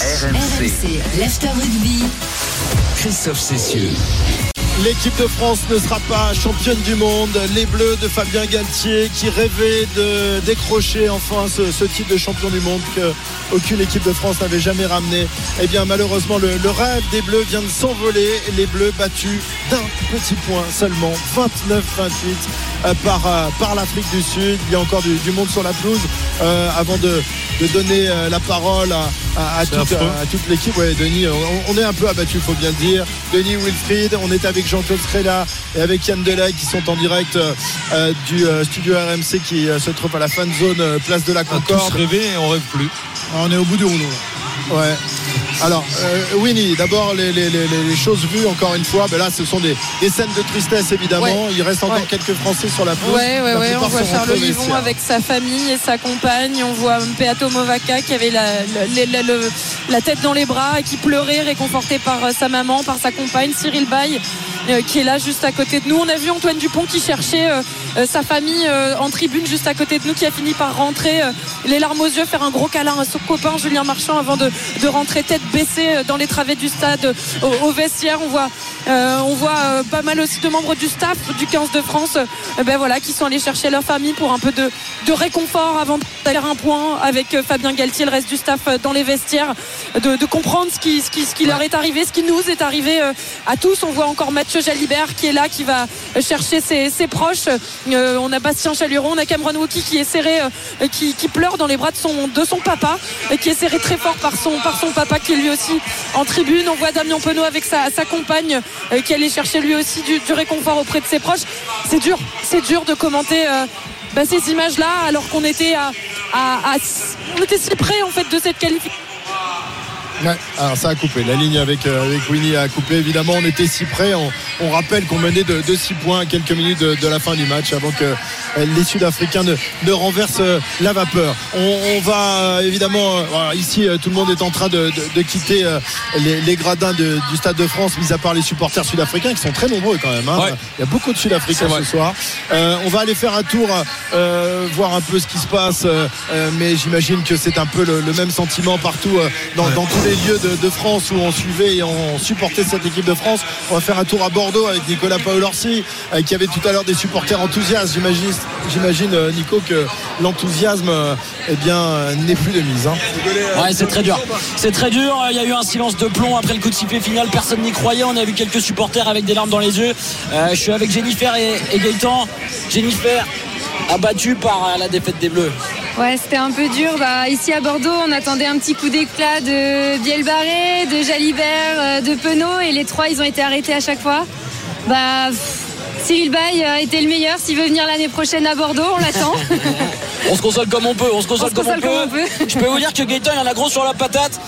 RMC, l'After Rugby. Christophe Cessieux. L'équipe de France ne sera pas championne du monde. Les Bleus de Fabien Galtier qui rêvait de décrocher enfin ce, titre de champion du monde qu'aucune équipe de France n'avait jamais ramené. Eh bien malheureusement le, rêve des Bleus vient de s'envoler. Les Bleus battus d'un petit point seulement, 29-28 euh, par, euh, par l'Afrique du Sud. Il y a encore du, monde sur la pelouse. Euh, avant de, donner la parole à, toute, l'équipe. Ouais, Denis, on, est un peu abattu, il faut bien le dire. Denis Wilfried, on est avec Jean-Claude Frela et avec Yann Delay qui sont en direct euh, du euh, studio RMC qui euh, se trouve à la fan zone place de la Concorde. On rêvé et on rêve plus. Ah, on est au bout du rouleau. Ouais. Alors, euh, Winnie, d'abord les, choses vues encore une fois. Ben là, ce sont des, scènes de tristesse évidemment. Il reste encore quelques Français sur la pelouse. Ouais, ouais, ouais. On voit Charles Olivon avec sa famille et sa compagne. On voit Peato Movaca qui avait la, la, tête dans les bras et qui pleurait, réconforté par euh, sa maman, par sa compagne, Cyril Bay, qui est là juste à côté de nous. On a vu Antoine Dupont qui cherchait sa famille en tribune juste à côté de nous, qui a fini par rentrer les larmes aux yeux, faire un gros câlin à son copain Julien Marchand avant de, de rentrer tête baissé dans les travées du stade au, vestiaire. On voit, euh, on voit euh, pas mal aussi de membres du staff du 15 de France euh, ben voilà, qui sont allés chercher leur famille pour un peu de, de réconfort avant d'aller un point avec Fabien Galtier, le reste du staff dans les vestiaires, de, comprendre ce qui, ce qui, ce qui leur est arrivé, ce qui nous est arrivé à tous. On voit encore Mathieu Jalibert qui est là, qui va chercher ses, proches. on a Bastien Chaluron, on a Cameron Wookie qui est serré, qui, qui, pleure dans les bras de son, de son papa, qui est serré très fort par son, papa qui lui aussi en tribune. On voit Damien Penaud avec sa, compagne euh, qui allait chercher lui aussi du, réconfort auprès de ses proches. C'est dur, c'est dur de commenter. Euh, bah, ces images-là, alors qu'on était si près en fait de cette qualification alors ça a coupé. La ligne avec, euh, avec Winnie a coupé. Évidemment, on était si près. On, rappelle qu'on menait de, 6 points à quelques minutes de, la fin du match avant que euh, les Sud-Africains ne, renversent euh, la vapeur. On, va évidemment, ici, tout le monde est en train de, quitter les, gradins du Stade de France, mis à part les supporters sud-africains qui sont très nombreux quand même. Hein. Il y a beaucoup de Sud-Africains ce soir. on va aller faire un tour, voir un peu ce qui se passe. mais j'imagine que c'est un peu le, même sentiment partout dans, dans tous les lieux de, France où on suivait et on supportait cette équipe de France. On va faire un tour à Bordeaux avec Nicolas Paolorsi euh, qui avait tout à l'heure des supporters enthousiastes. J'imagine, euh, Nico que l'enthousiasme euh, eh n'est plus de mise. Hein. Ouais, c'est très dur. C'est très dur. Il y a eu un silence de plomb après le coup de sifflet final. Personne n'y croyait. On a vu quelques supporters avec des larmes dans les yeux. je suis avec Jennifer et, et Gaëtan. Jennifer abattu par la défaite des Bleus. Ouais, c'était un peu dur. Bah, ici à Bordeaux, on attendait un petit coup d'éclat de Bielbarré, de Jalibert, euh, de Penaud, et les trois, ils ont été arrêtés à chaque fois. Bah, Cyril Bay a été le meilleur. S'il veut venir l'année prochaine à Bordeaux, on l'attend. on se console comme on peut. On se console, comme, on peut. Je peux vous dire que Gaëtan, il en a gros sur la patate.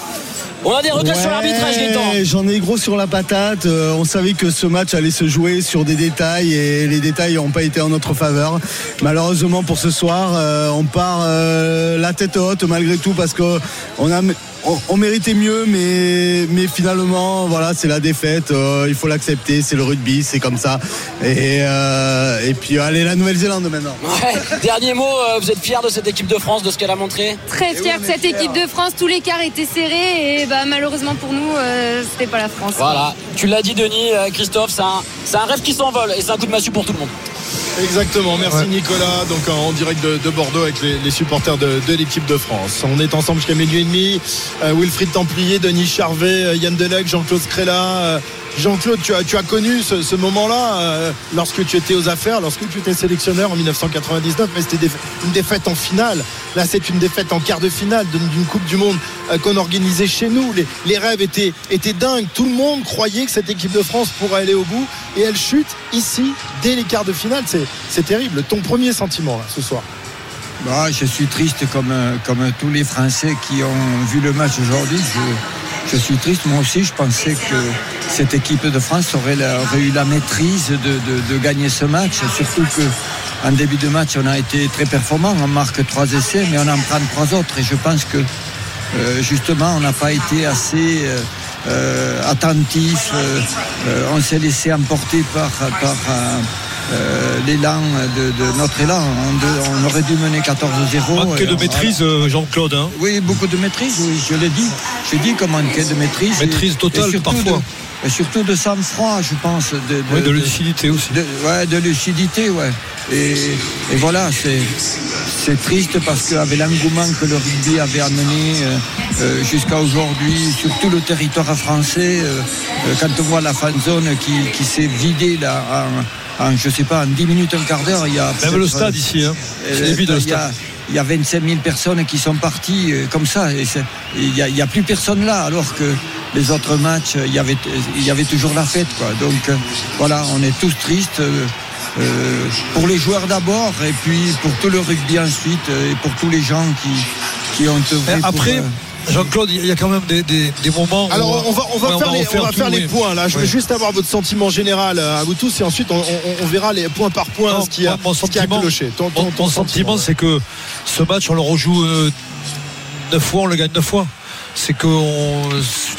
On a des regrets sur l'arbitrage J'en ai gros sur la patate. Euh, on savait que ce match allait se jouer sur des détails et les détails n'ont pas été en notre faveur. Malheureusement pour ce soir, euh, on part euh, la tête haute malgré tout parce qu'on a on, méritait mieux, mais, mais finalement, voilà, c'est la défaite. Euh, il faut l'accepter. C'est le rugby, c'est comme ça. Et, euh, et puis, allez, la Nouvelle-Zélande maintenant. Dernier mot, euh, vous êtes fiers de cette équipe de France, de ce qu'elle a montré Très fiers de cette équipe de France. Tous les quarts étaient serrés et bah, malheureusement pour nous, c'était pas la France. Voilà, tu l'as dit, Denis, Christophe, c'est un, un rêve qui s'envole et c'est un coup de massue pour tout le monde. Exactement, merci Nicolas. Donc en direct de, Bordeaux avec les, supporters de, l'équipe de France. On est ensemble jusqu'à midi et demi. Euh, Wilfried Templier, Denis Charvet, euh, Yann Delec, Jean-Claude Scrella. Euh, Jean-Claude, tu as, connu ce, moment-là lorsque tu étais aux affaires, lorsque tu étais sélectionneur en 1999, mais c'était une défaite en finale. Là, c'est une défaite en quart de finale d'une Coupe du Monde qu'on organisait chez nous. Les, rêves étaient, dingues. Tout le monde croyait que cette équipe de France pourrait aller au bout et elle chute ici dès les quarts de finale. C'est terrible. Ton premier sentiment ce soir? Bah, Je suis triste comme, comme tous les Français qui ont vu le match aujourd'hui. Suis triste. Moi aussi, je pensais que cette équipe de France aurait, eu la maîtrise de, gagner ce match. Surtout qu'en début de match, on a été très performant. On marque trois essais, mais on en prend trois autres. Et je pense que euh, justement, on n'a pas été assez. Euh, euh, attentif. on s'est laissé emporter par, par euh, l'élan de, de notre élan. On, de- on aurait dû mener 14-0. Manquer et de maîtrise, euh, Jean-Claude. hein. Oui, beaucoup de maîtrise, oui, je l'ai dit. J'ai dit qu'on manquait de maîtrise. Maîtrise totale, et surtout parfois. de- et surtout de sang-froid, je pense. De, de- Oui, de lucidité aussi. de, ouais, de lucidité, ouais. Et, et voilà, c'est, c'est triste parce qu'avec l'engouement que le rugby avait amené euh, jusqu'à aujourd'hui sur tout le territoire français, euh, quand on voit la fan zone qui, qui s'est vidée là, en, en, je sais pas, en 10 minutes, un quart d'heure, il y a. Même le stade ici. Hein. euh, C'est vide le il y a- stade. il y a 25 000 personnes qui sont parties euh, comme ça. Et il n'y a, plus personne là, alors que les autres matchs, il y avait, il y avait toujours la fête. Quoi. Donc euh, voilà, on est tous tristes. euh, euh, pour les joueurs d'abord, et puis pour tout le rugby ensuite, euh, et pour tous les gens qui, qui ont œuvré Mais pour, après, euh, Jean-Claude, il y a quand même des, des- des moments. où Alors on va, on va faire, les, on va tout, faire les oui. points là. Je veux juste avoir votre sentiment général euh, à vous tous et ensuite on, verra les points par point Non, ce qui a, mon ce cloché. Ton, ton- Mon, ton mon sentiment, c'est que ce match, on le rejoue euh, neuf fois, on le gagne neuf fois. C'est que on-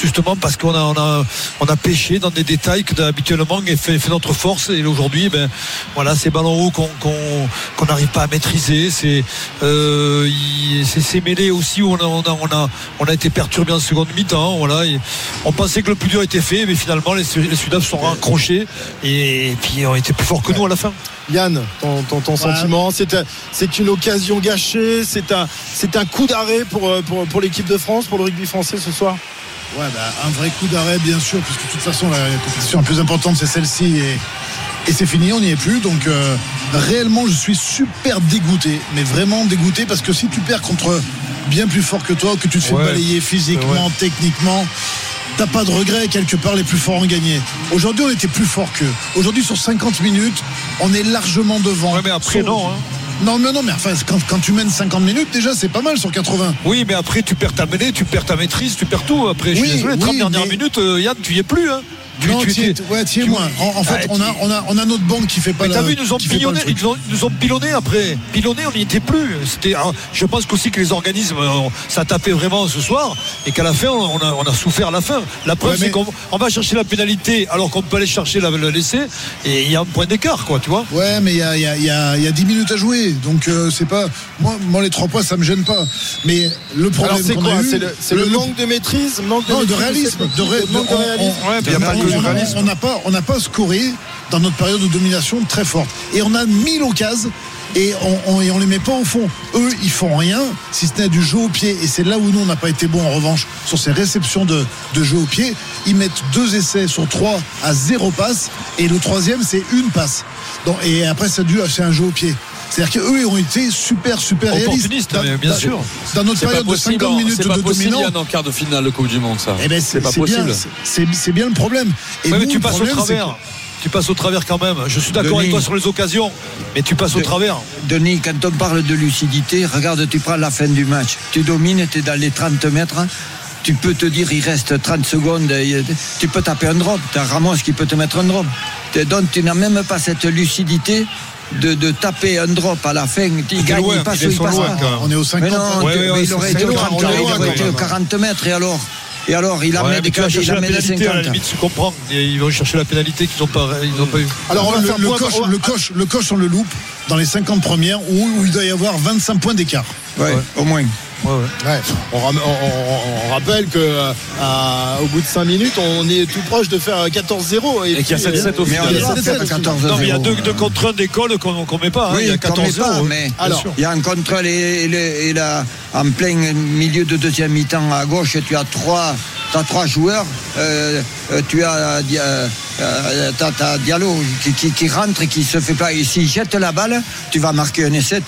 justement parce qu'on a, on a, on a pêché dans des détails que habituellement fait, fait notre force et aujourd'hui, ben voilà, ces ballons hauts qu'on n'arrive pas à maîtriser, c'est euh, mêlées aussi où on a, on a, on a, on a été perturbé en seconde mi-temps. Voilà, et on pensait que le plus dur était fait, mais finalement les, les Sudaf sont raccrochés et, puis ont été plus forts que nous à la fin. Yann, ton, ton, ton sentiment, c'est un- c'est une occasion gâchée, c'est un, c'est un coup d'arrêt pour, pour, pour l'équipe de France, pour le rugby français ce soir? Ouais, bah, un vrai coup d'arrêt, bien sûr, puisque de toute façon, la, compétition la plus importante, c'est celle-ci. Et, et c'est fini, on n'y est plus. Donc, euh, réellement, je suis super dégoûté. Mais vraiment dégoûté, parce que si tu perds contre bien plus fort que toi, que tu te fais Ouais. balayer physiquement, techniquement, t'as pas de regret. Quelque part, les plus forts ont gagné. Aujourd'hui, on était plus fort qu'eux. Aujourd'hui, sur 50 minutes, on est largement devant. Ouais, mais après, non. hein. Non, mais non, mais enfin, quand, quand tu mènes 50 minutes, déjà, c'est pas mal sur 80. Oui, mais après, tu perds ta mêlée, tu perds ta maîtrise, tu perds tout. Après, je Oui, suis désolé, 30 oui, dernières mais- minutes, euh, Yann, tu y es plus. Hein. Tu, non, tu étais- ouais, t'y es tu- moins. En, en fait, Ah, on a, tu- on, a, on a notre banque qui fait pas Mais t'as vu, ils nous ont pilonné, truc. ils, ont- ils nous ont pilonné après. Pilonné, on n'y était plus. C'était, ah, je pense qu'aussi que les organismes, euh, ça tapait vraiment ce soir et qu'à la fin, on a, on a souffert à la fin. La preuve, Ouais, c'est mais- qu'on on va chercher la pénalité alors qu'on peut aller chercher la, le laisser et il y a un point d'écart, quoi, tu vois. Ouais, mais il y a, il y, a, il y, a, il y a 10 minutes à jouer. Donc, euh, c'est pas. Moi, moi, les trois points, ça me gêne pas. Mais le problème. C'est quoi C'est le, manque de maîtrise, manque de, Non, de maîtrise réalisme. De, manque de réalisme. on- on- on- n'a pas, on n'a pas scoré dans notre période de domination très forte. Et on a mis l'occasion. Et on, on, et on les met pas au fond. Eux, ils font rien, si ce n'est du jeu au pied. Et c'est là où nous, on n'a pas été bon en revanche sur ces réceptions de, de jeu au pied. Ils mettent deux essais sur trois à zéro passe. Et le troisième, c'est une passe. Donc, et après, c'est dû c'est un jeu au pied. C'est-à-dire qu'eux ont été super, super réalistes. Mais bien dans, sûr. Dans notre C'est pas période de possible, 50 en- minutes c'est pas de possible dominant. Yann, en quart de finale de Coupe du Monde ça. Eh ben, c'est pas possible. c'est- C'est bien le problème. Et Ouais, mais tu passes au problème, c'est travers. Tu passes au travers quand même. Je suis d'accord avec toi sur les occasions, mais tu passes au De- travers. Denis, quand on parle de lucidité, regarde, tu prends la fin du match. Tu domines, tu es dans les 30 mètres. Tu peux te dire, il reste 30 secondes. et Tu peux taper un drop. Tu as Ramos qui peut te mettre un drop. Donc, tu n'as même pas cette lucidité de, de taper un drop à la fin. Il gagne, loin, il passe il sont passe loin, pas. On est au 50. Mais non. Ouais, tu- ouais, mais ouais, il aurait été au loin, 30 on est loin, il aurait quand été au même. 40 mètres et alors? Et alors, il a Ouais, des tu vas il chercher a la mis des pénalité, à la 50. limite, tu comprends. Et ils vont chercher la pénalité qu'ils n'ont pas, ils pas eu. Alors on va le, faire le point- coche, on va- le, coche, le coche, on le loupe dans les 50 premières où, où il doit y avoir 25 points d'écart. Ouais, au moins. Ouais. On, ram- on- on- on rappelle que euh, à- au bout de 5 minutes, on est tout proche de faire 14-0 Et qu'il y a 7-7 au Mais on final. est il y a pas fait 7-7 à 14 Non, mais il y a deux, deux contre un d'école qu'on qu'on met pas. hein. Il y a qu'on met 14 pas, euros. mais Alors. Il y a un contrôle et, et le- et là, en plein milieu de deuxième mi-temps à gauche, tu as trois, t'as trois joueurs. euh, euh, tu as, euh, t'as- t'as Diallo qui, qui- qui rentre et qui se fait pas. Et s'il jette la balle, tu vas marquer un essai.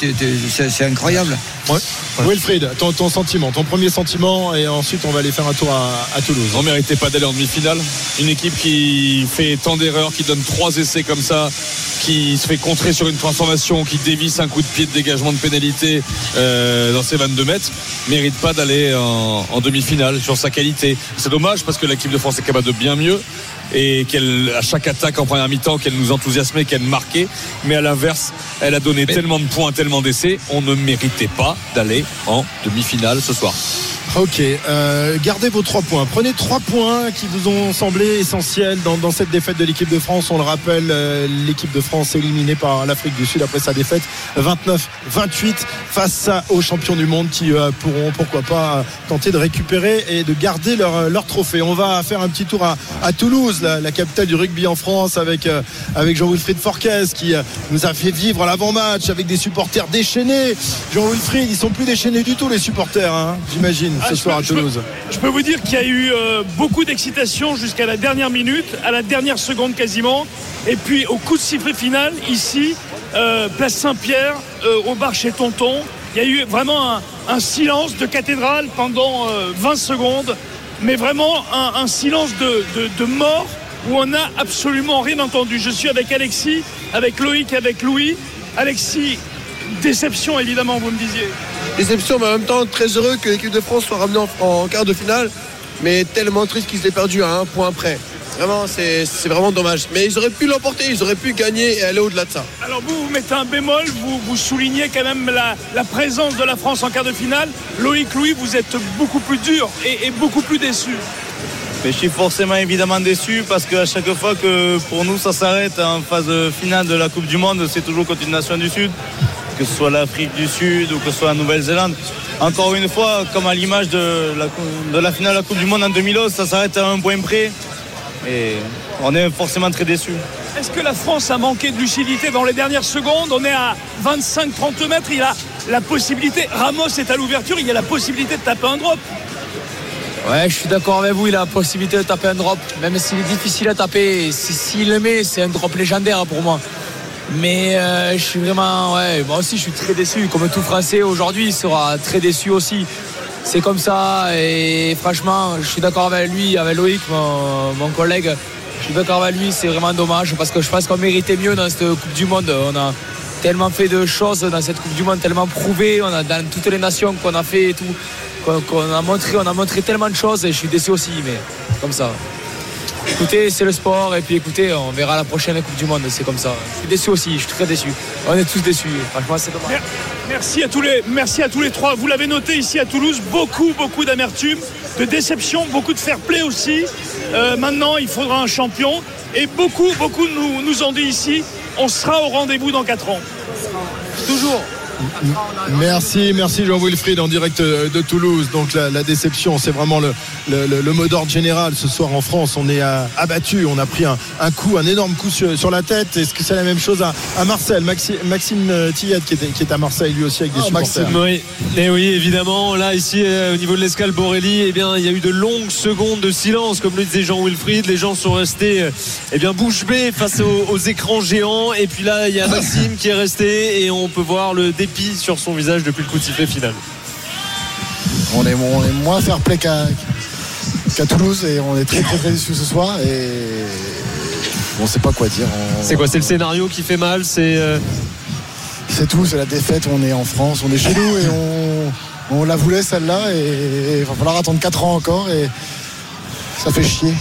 c'est, c'est incroyable. Ouais. Wilfried, ton, ton sentiment, ton premier sentiment, et ensuite on va aller faire un tour à, à Toulouse. On méritait pas d'aller en demi-finale. Une équipe qui fait tant d'erreurs, qui donne trois essais comme ça, qui se fait contrer sur une transformation, qui dévisse un coup de pied de dégagement de pénalité euh, dans ses 22 mètres, mérite pas d'aller en, en demi-finale sur sa qualité. C'est dommage parce que l'équipe de France est capable de bien mieux et qu'elle à chaque attaque en première mi-temps qu'elle nous enthousiasmait, qu'elle marquait, mais à l'inverse, elle a donné tellement de points, tellement d'essais, on ne méritait pas d'aller en demi-finale ce soir. Ok, euh, gardez vos trois points. Prenez trois points qui vous ont semblé essentiels dans, dans cette défaite de l'équipe de France. On le rappelle, euh, l'équipe de France éliminée par l'Afrique du Sud après sa défaite 29-28 face aux champions du monde qui euh, pourront, pourquoi pas, euh, tenter de récupérer et de garder leur, leur trophée. On va faire un petit tour à, à Toulouse, la, la capitale du rugby en France, avec, euh, avec Jean-Wilfried Forquez qui euh, nous a fait vivre l'avant-match avec des supporters déchaînés. Jean-Wilfried, ils sont plus déchaînés du tout les supporters, hein, j'imagine, Ah, ce je soir peux- à je peux- Toulouse. Je peux vous dire qu'il y a eu euh, beaucoup d'excitation jusqu'à la dernière minute, à la dernière seconde quasiment. Et puis au coup de sifflet final, ici, euh, place Saint-Pierre, euh, au bar chez Tonton, il y a eu vraiment un, un silence de cathédrale pendant euh, 20 secondes, mais vraiment un, un silence de, de- de mort où on n'a absolument rien entendu. Je suis avec Alexis, avec Loïc, avec Louis. Alexis, déception évidemment, vous me disiez. Déception, mais en même temps très heureux que l'équipe de France soit ramenée en, en quart de finale, mais tellement triste qu'ils aient perdu à un point près. Vraiment, c'est c'est vraiment dommage. Mais ils auraient pu l'emporter, ils auraient pu gagner et aller au-delà de ça. Alors vous, vous mettez un bémol, vous, vous soulignez quand même la, la présence de la France en quart de finale. Loïc Louis, vous êtes beaucoup plus dur et, et beaucoup plus déçu. Mais je suis forcément évidemment déçu parce qu'à chaque fois que pour nous ça s'arrête en phase finale de la Coupe du Monde, c'est toujours contre une nation du Sud, que ce soit l'Afrique du Sud ou que ce soit la Nouvelle-Zélande. Encore une fois, comme à l'image de la, de la finale de la Coupe du Monde en 2011, ça s'arrête à un point près. Et on est forcément très déçus. Est-ce que la France a manqué de lucidité dans les dernières secondes? On est à 25-30 mètres, il a la possibilité, Ramos est à l'ouverture, il y a la possibilité de taper un drop. Ouais, je suis d'accord avec vous, il a la possibilité de taper un drop, même s'il est difficile à taper. si- S'il le met, c'est un drop légendaire pour moi. Mais euh, je suis vraiment, ouais, moi aussi je suis très déçu. Comme tout Français aujourd'hui, sera très déçu aussi. C'est comme ça et franchement, je suis d'accord avec lui, avec Loïc, mon, mon collègue. Je suis d'accord avec lui, c'est vraiment dommage parce que je pense qu'on méritait mieux dans cette Coupe du Monde. On a tellement fait de choses dans cette Coupe du Monde, tellement prouvé. On a dans toutes les nations qu'on a fait et tout, qu'on a montré, on a montré tellement de choses et je suis déçu aussi, mais comme ça. Écoutez, c'est le sport et puis écoutez, on verra la prochaine Coupe du Monde, c'est comme ça. Je suis déçu aussi, je suis très déçu. On est tous déçus, franchement c'est dommage. Merci à tous les, merci à tous les trois. Vous l'avez noté ici à Toulouse, beaucoup, beaucoup d'amertume, de déception, beaucoup de fair play aussi. Euh, maintenant, il faudra un champion. Et beaucoup, beaucoup nous, nous ont dit ici, on sera au rendez-vous dans 4 ans. Toujours. Merci, merci Jean-Wilfried en direct euh, de Toulouse. Donc la, la déception, c'est vraiment le, le, le- le mot d'ordre général. Ce soir en France, on est euh, abattu, on a pris un, un coup, un énorme coup sur, sur la tête. Est-ce que c'est la même chose à, à Marseille? Maxi- Maxime euh, Tillet qui est, qui est à Marseille lui aussi avec des Ah, supporters. Maxime, oui. Et oui, évidemment, là, ici, euh, au niveau de l'escale Borelli, eh bien, il y a eu de longues secondes de silence, comme le disait Jean-Wilfried. Les gens sont restés, eh bien, bouche bée face aux, aux écrans géants. Et puis là, il y a Maxime qui est resté et on peut voir le sur son visage depuis le coup de sifflet final. On est, on est moins fair play qu'à Toulouse et on est très très très déçus ce soir et on sait pas quoi dire. On- C'est quoi C'est le scénario qui fait mal C'est euh, C'est tout, c'est la défaite, on est en France, on est chez nous et on, on la voulait celle-là et il va falloir attendre 4 ans encore et ça fait chier.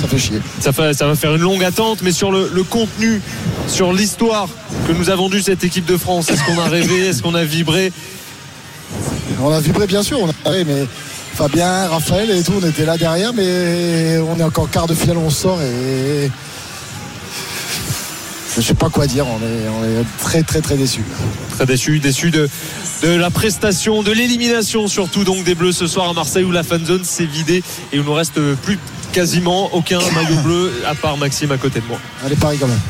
Ça fait chier. ça, fait- ça va faire une longue attente, mais sur le, le contenu, sur l'histoire que nous a vendue cette équipe de France, est-ce qu'on a rêvé Est-ce qu'on a vibré? On a vibré bien sûr, on a ouais, mais Fabien, Raphaël et tout, on était là derrière, mais on est encore quart de finale, on sort et je sais pas quoi dire, on est, on est très très très déçus. Très déçu, déçu de, de la prestation, de l'élimination surtout donc des Bleus ce soir à Marseille où la fan zone s'est vidée et où il nous reste plus quasiment aucun maillot bleu à part Maxime à côté de moi. Allez Paris quand même.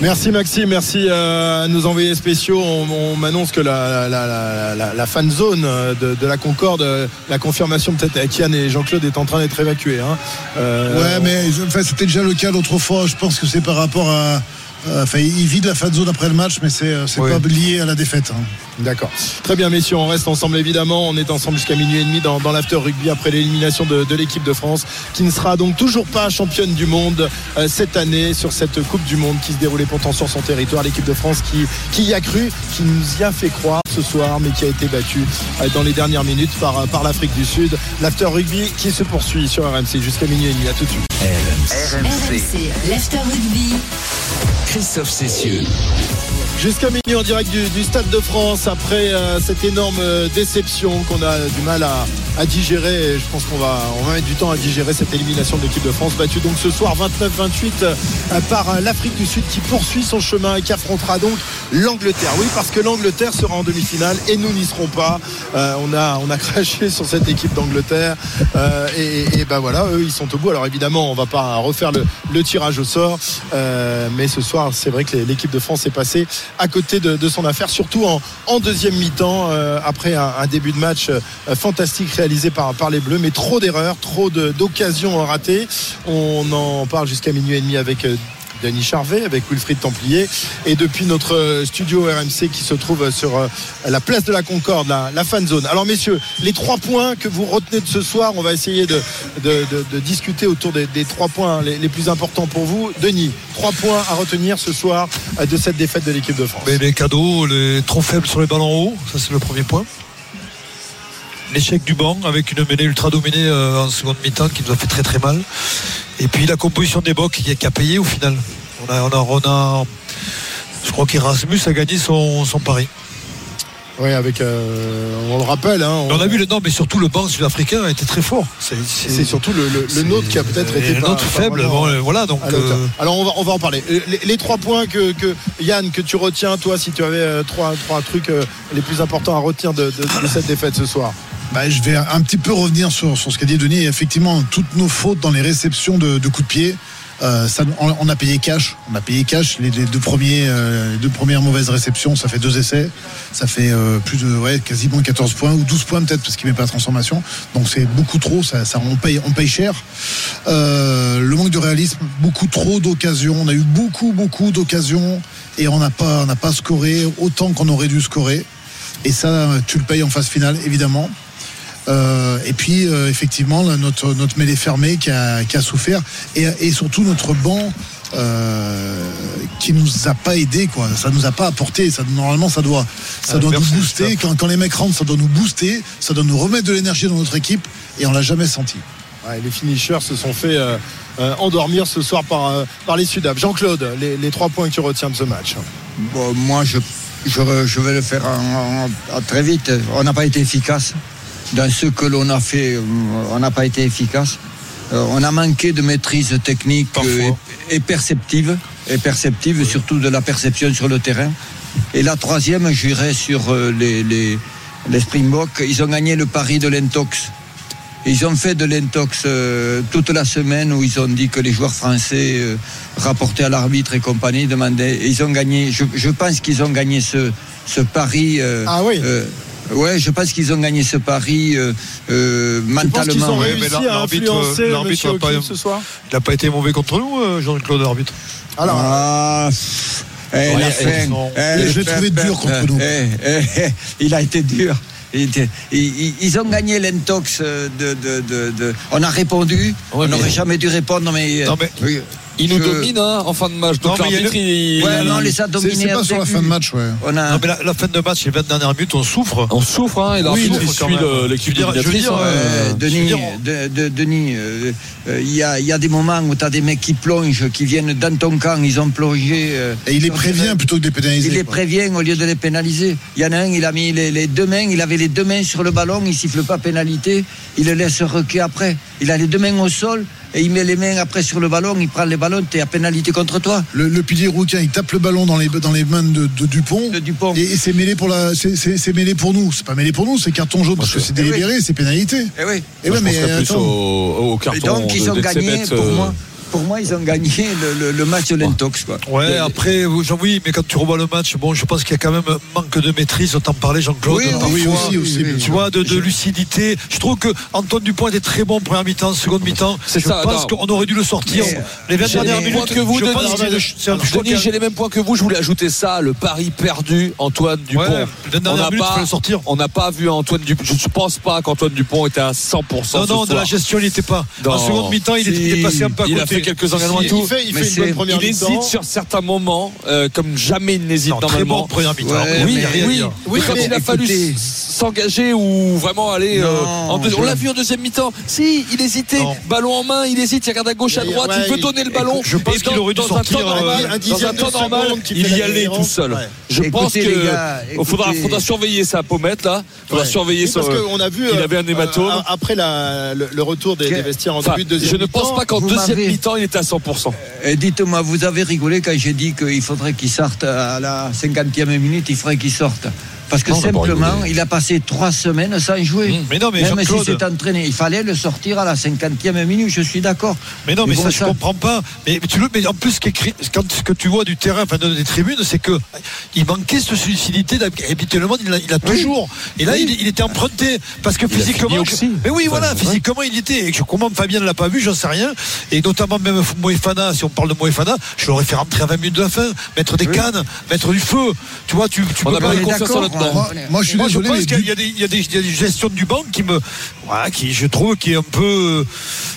Merci Maxime, merci euh, à nos envoyés spéciaux. On, on m'annonce que la, la, la, la- la fan zone euh, de, de la Concorde, euh, la confirmation peut-être avec Yann et Jean-Claude est en train d'être évacuée. hein. Euh, Ouais, mais enfin, c'était déjà le cas l'autre fois. Je pense que c'est par rapport à. Enfin, il vide la fan zone après le match, mais c'est c'est Oui. pas lié à la défaite. hein. D'accord. Très bien, messieurs, on reste ensemble évidemment. On est ensemble jusqu'à minuit et demi dans, dans l'after rugby après l'élimination de, de l'équipe de France, qui ne sera donc toujours pas championne du monde euh, cette année sur cette Coupe du Monde qui se déroulait pourtant sur son territoire. L'équipe de France qui, qui y a cru, qui nous y a fait croire ce soir, mais qui a été battue euh, dans les dernières minutes par, par l'Afrique du Sud. L'after rugby qui se poursuit sur RMC jusqu'à minuit et demi. À tout de suite. RMC. RMC, l'After Rugby. Christophe Cessieux. Jusqu'à minuit en direct du, du Stade de France après euh, cette énorme euh, déception qu'on a du mal à, à digérer. Et je pense qu'on va, on va mettre du temps à digérer cette élimination de l'équipe de France battue donc ce soir 29-28 euh, par euh, l'Afrique du Sud qui poursuit son chemin et qui affrontera donc l'Angleterre. Oui, parce que l'Angleterre sera en demi-finale et nous n'y serons pas. On a, on a craché sur cette équipe d'Angleterre et, et, ben voilà, eux ils sont au bout. Alors évidemment, on va pas refaire le, le tirage au sort, mais ce soir, c'est vrai que l'équipe de France est passée à côté de, son affaire, surtout en, deuxième mi-temps, euh, après un, un, début de match euh, fantastique réalisé par, par les Bleus, mais trop d'erreurs, trop d'occasions ratées. On en parle jusqu'à minuit et demi avec euh, Denis Charvet avec Wilfried Templier et depuis notre studio RMC qui se trouve sur euh, la place de la Concorde, la, fan zone. Alors messieurs, les trois points que vous retenez de ce soir, on va essayer de, discuter autour des, trois points les, les, plus importants pour vous. Denis, trois points à retenir ce soir euh, de cette défaite de l'équipe de France. Les cadeaux, les trop faibles sur les ballons haut, ça c'est le premier point. L'échec du banc avec une mêlée ultra dominée euh, en seconde mi-temps qui nous a fait très très mal. Et puis la composition des bocs qui, a payé au final. On a, on a, on a je crois qu'Erasmus a gagné son, son pari. Oui, avec, euh, on le rappelle. Hein, on... on... a vu le non, mais surtout le banc sud-africain a été très fort. C'est surtout le, le, le nôtre qui a peut-être été le nôtre faible. Bon, voilà donc. Euh... Alors on va, on va en parler. Les, les trois points que, que, Yann que tu retiens, toi, si tu avais trois, trois trucs les plus importants à retenir de, de, de cette défaite ce soir. Bah, je vais un petit peu revenir sur, ce qu'a dit Denis. Effectivement, toutes nos fautes dans les réceptions de, coups de pied. Euh, on, a payé cash. On a payé cash les, deux premiers, euh, les deux premières mauvaises réceptions. Ça fait deux essais. Ça fait euh, plus de, ouais, quasiment 14 points ou 12 points peut-être parce qu'il met pas la transformation. Donc c'est beaucoup trop. Ça, on paye, on paye cher. Euh, le manque de réalisme, beaucoup trop d'occasions. On a eu beaucoup, beaucoup d'occasions et on n'a pas, on n'a pas scoré autant qu'on aurait dû scorer. Et ça, tu le payes en phase finale, évidemment. Euh, et puis euh, effectivement là, notre notre mêlée fermée qui a, qui a souffert. Et, et, surtout notre banc euh, qui nous a pas aidé quoi. Ça nous a pas apporté. Ça normalement ça doit ça ah, doit nous booster. Quand, quand, les mecs rentrent ça doit nous booster. Ça doit nous remettre de l'énergie dans notre équipe. Et on l'a jamais senti. Ouais, les finishers se sont fait euh, endormir ce soir par par les Jean-Claude les, les, trois points que tu retiens de ce match. Bon, moi je, je, je vais le faire en, en, en, très vite. On n'a pas été efficace dans ce que l'on a fait, on n'a pas été efficace. Euh, on a manqué de maîtrise technique euh, et, et, perceptive, et perceptive, oui. surtout de la perception sur le terrain. Et la troisième, j'irai sur euh, les, les, les Springboks. Ils ont gagné le pari de l'intox. Ils ont fait de l'intox euh, toute la semaine où ils ont dit que les joueurs français euh, rapportaient à l'arbitre et compagnie demandaient. Et ils ont gagné. Je, je pense qu'ils ont gagné ce, ce pari. Euh, ah oui. Ouais, je pense qu'ils ont gagné ce pari euh, euh, mentalement. Ont ouais, mais l'arbitre, l'arbitre n'a pas, ce soir il n'a pas été mauvais contre nous, euh, Jean-Claude l'arbitre. Alors. Ah, eh, ouais, la fin, eh, je l'ai trouvé dur contre nous. Eh, il a été dur. Ils ont gagné l'intox de, de, de, de, On a répondu. Ouais, on n'aurait jamais dû répondre, mais. Non, mais... Il nous je... domine hein, en fin de match. Donc l'arbitre, le... il... ouais, non, les a dominés. C'est pas sur la fin de match, ouais. On a... Non, mais la, la, fin de match, les 20 dernières minutes, on souffre. On souffre, hein, et l'arbitre oui, suit l'équipe dominatrice. Dire, euh, Denis, de, de, Denis, il euh, euh, y, a, y, a, des moments où tu as des mecs qui plongent, qui viennent dans ton camp, ils ont plongé. Euh, et il les prévient plutôt que de les pénaliser. Il quoi. les prévient au lieu de les pénaliser. Il y en a un, il a mis les, les, deux mains, il avait les deux mains sur le ballon, il siffle pas pénalité, il le laisse requer après. Il a les deux mains au sol et il met les mains après sur le ballon, il prend les ballons, tu es à pénalité contre toi. Le, le pilier rouquin, il tape le ballon dans les, dans les mains de, de Dupont. De Dupont. Et, et c'est mêlé pour la, c'est mêlé pour nous. C'est pas mêlé pour nous, c'est carton jaune parce que c'est délibéré, oui. c'est pénalité. Et oui. Et ouais, mais attends. Au, au carton et donc ils ont gagné pour euh... moi pour moi, ils ont gagné le, le, le match de l'Intox. Quoi. Ouais, le, après, oui, mais quand tu revois le match, bon, je pense qu'il y a quand même un manque de maîtrise. T'en parlait, Jean-Claude. Oui, oui, aussi, aussi. Oui, tu vois, de, de, lucidité. Je trouve que Antoine Dupont était très bon première mi-temps, seconde mi-temps. C'est je ça. pense qu'on aurait dû le sortir. Mais, les 20 dernières minutes que vous, Denis, j'ai les mêmes points que vous. Je voulais ajouter ça, le pari perdu, Antoine Dupont. Ouais, on n'a pas, sortir. On n'a pas vu Antoine Dupont. Je ne pense pas qu'Antoine Dupont était à 100%. Non, non, de la gestion, il n'était pas. En seconde mi-temps, il était passé un peu à côté. Il a fait quelques engagements et tout. Il fait, il fait une bonne première il hésite sur certains moments, euh, comme jamais il n'hésite normalement. Première mi-temps. Ouais, oui, oui, oui, quand il a fallu s'engager ou vraiment aller euh, On l'a vu en deuxième mi-temps. Si, il hésitait. Ballon en main, il hésite, il regarde à gauche, à Il- droite, ouais, il veut il- donner le ballon. je pense qu'il aurait dû sortir, normal, euh, dans un de temps normal, qui fait il y la allait tout seul. Je pense Écoutez, que les gars, il faudra, faudra surveiller sa pommette là. Faudra Ouais. surveiller son. parce qu'on a vu il euh, avait un hématome. euh, après la- le, le retour des, des vestiaires en Enfin, début de deuxième je ne pense mi-temps. pas qu'en deuxième m'avez- il était à 100%. Et dites-moi, vous avez rigolé quand j'ai dit qu'il faudrait qu'il sorte à la 50e minute, il faudrait qu'il sorte. Parce que Non, simplement, il a passé trois semaines sans jouer. Mmh. Mais non, mais Même s'il s'est entraîné, il fallait le sortir à la 50e minute, je suis d'accord. Mais non, mais bon, ça, je comprends pas. Mais, mais tu le, mais en plus, ce, qui est écrit- quand, ce que tu vois du terrain, enfin de- des tribunes, c'est que il manquait cette lucidité. Habituellement, il a, il a toujours. Et là, il, il était emprunté parce que Il physiquement. Mais oui, Enfin, voilà, ouais. physiquement, il était. Et que- comment Fabien ne l'a pas vu, j'en sais rien. Et notamment même Moefana, si on parle de Moefana, je l'aurais fait rentrer à 20 minutes de la fin, mettre des cannes, mettre du feu. Tu vois, tu, tu On peux a pas moi. je suis moi, désolé, je pense qu'il y a des, y y a gestions du banc qui me, voilà, qui je trouve qui est un peu,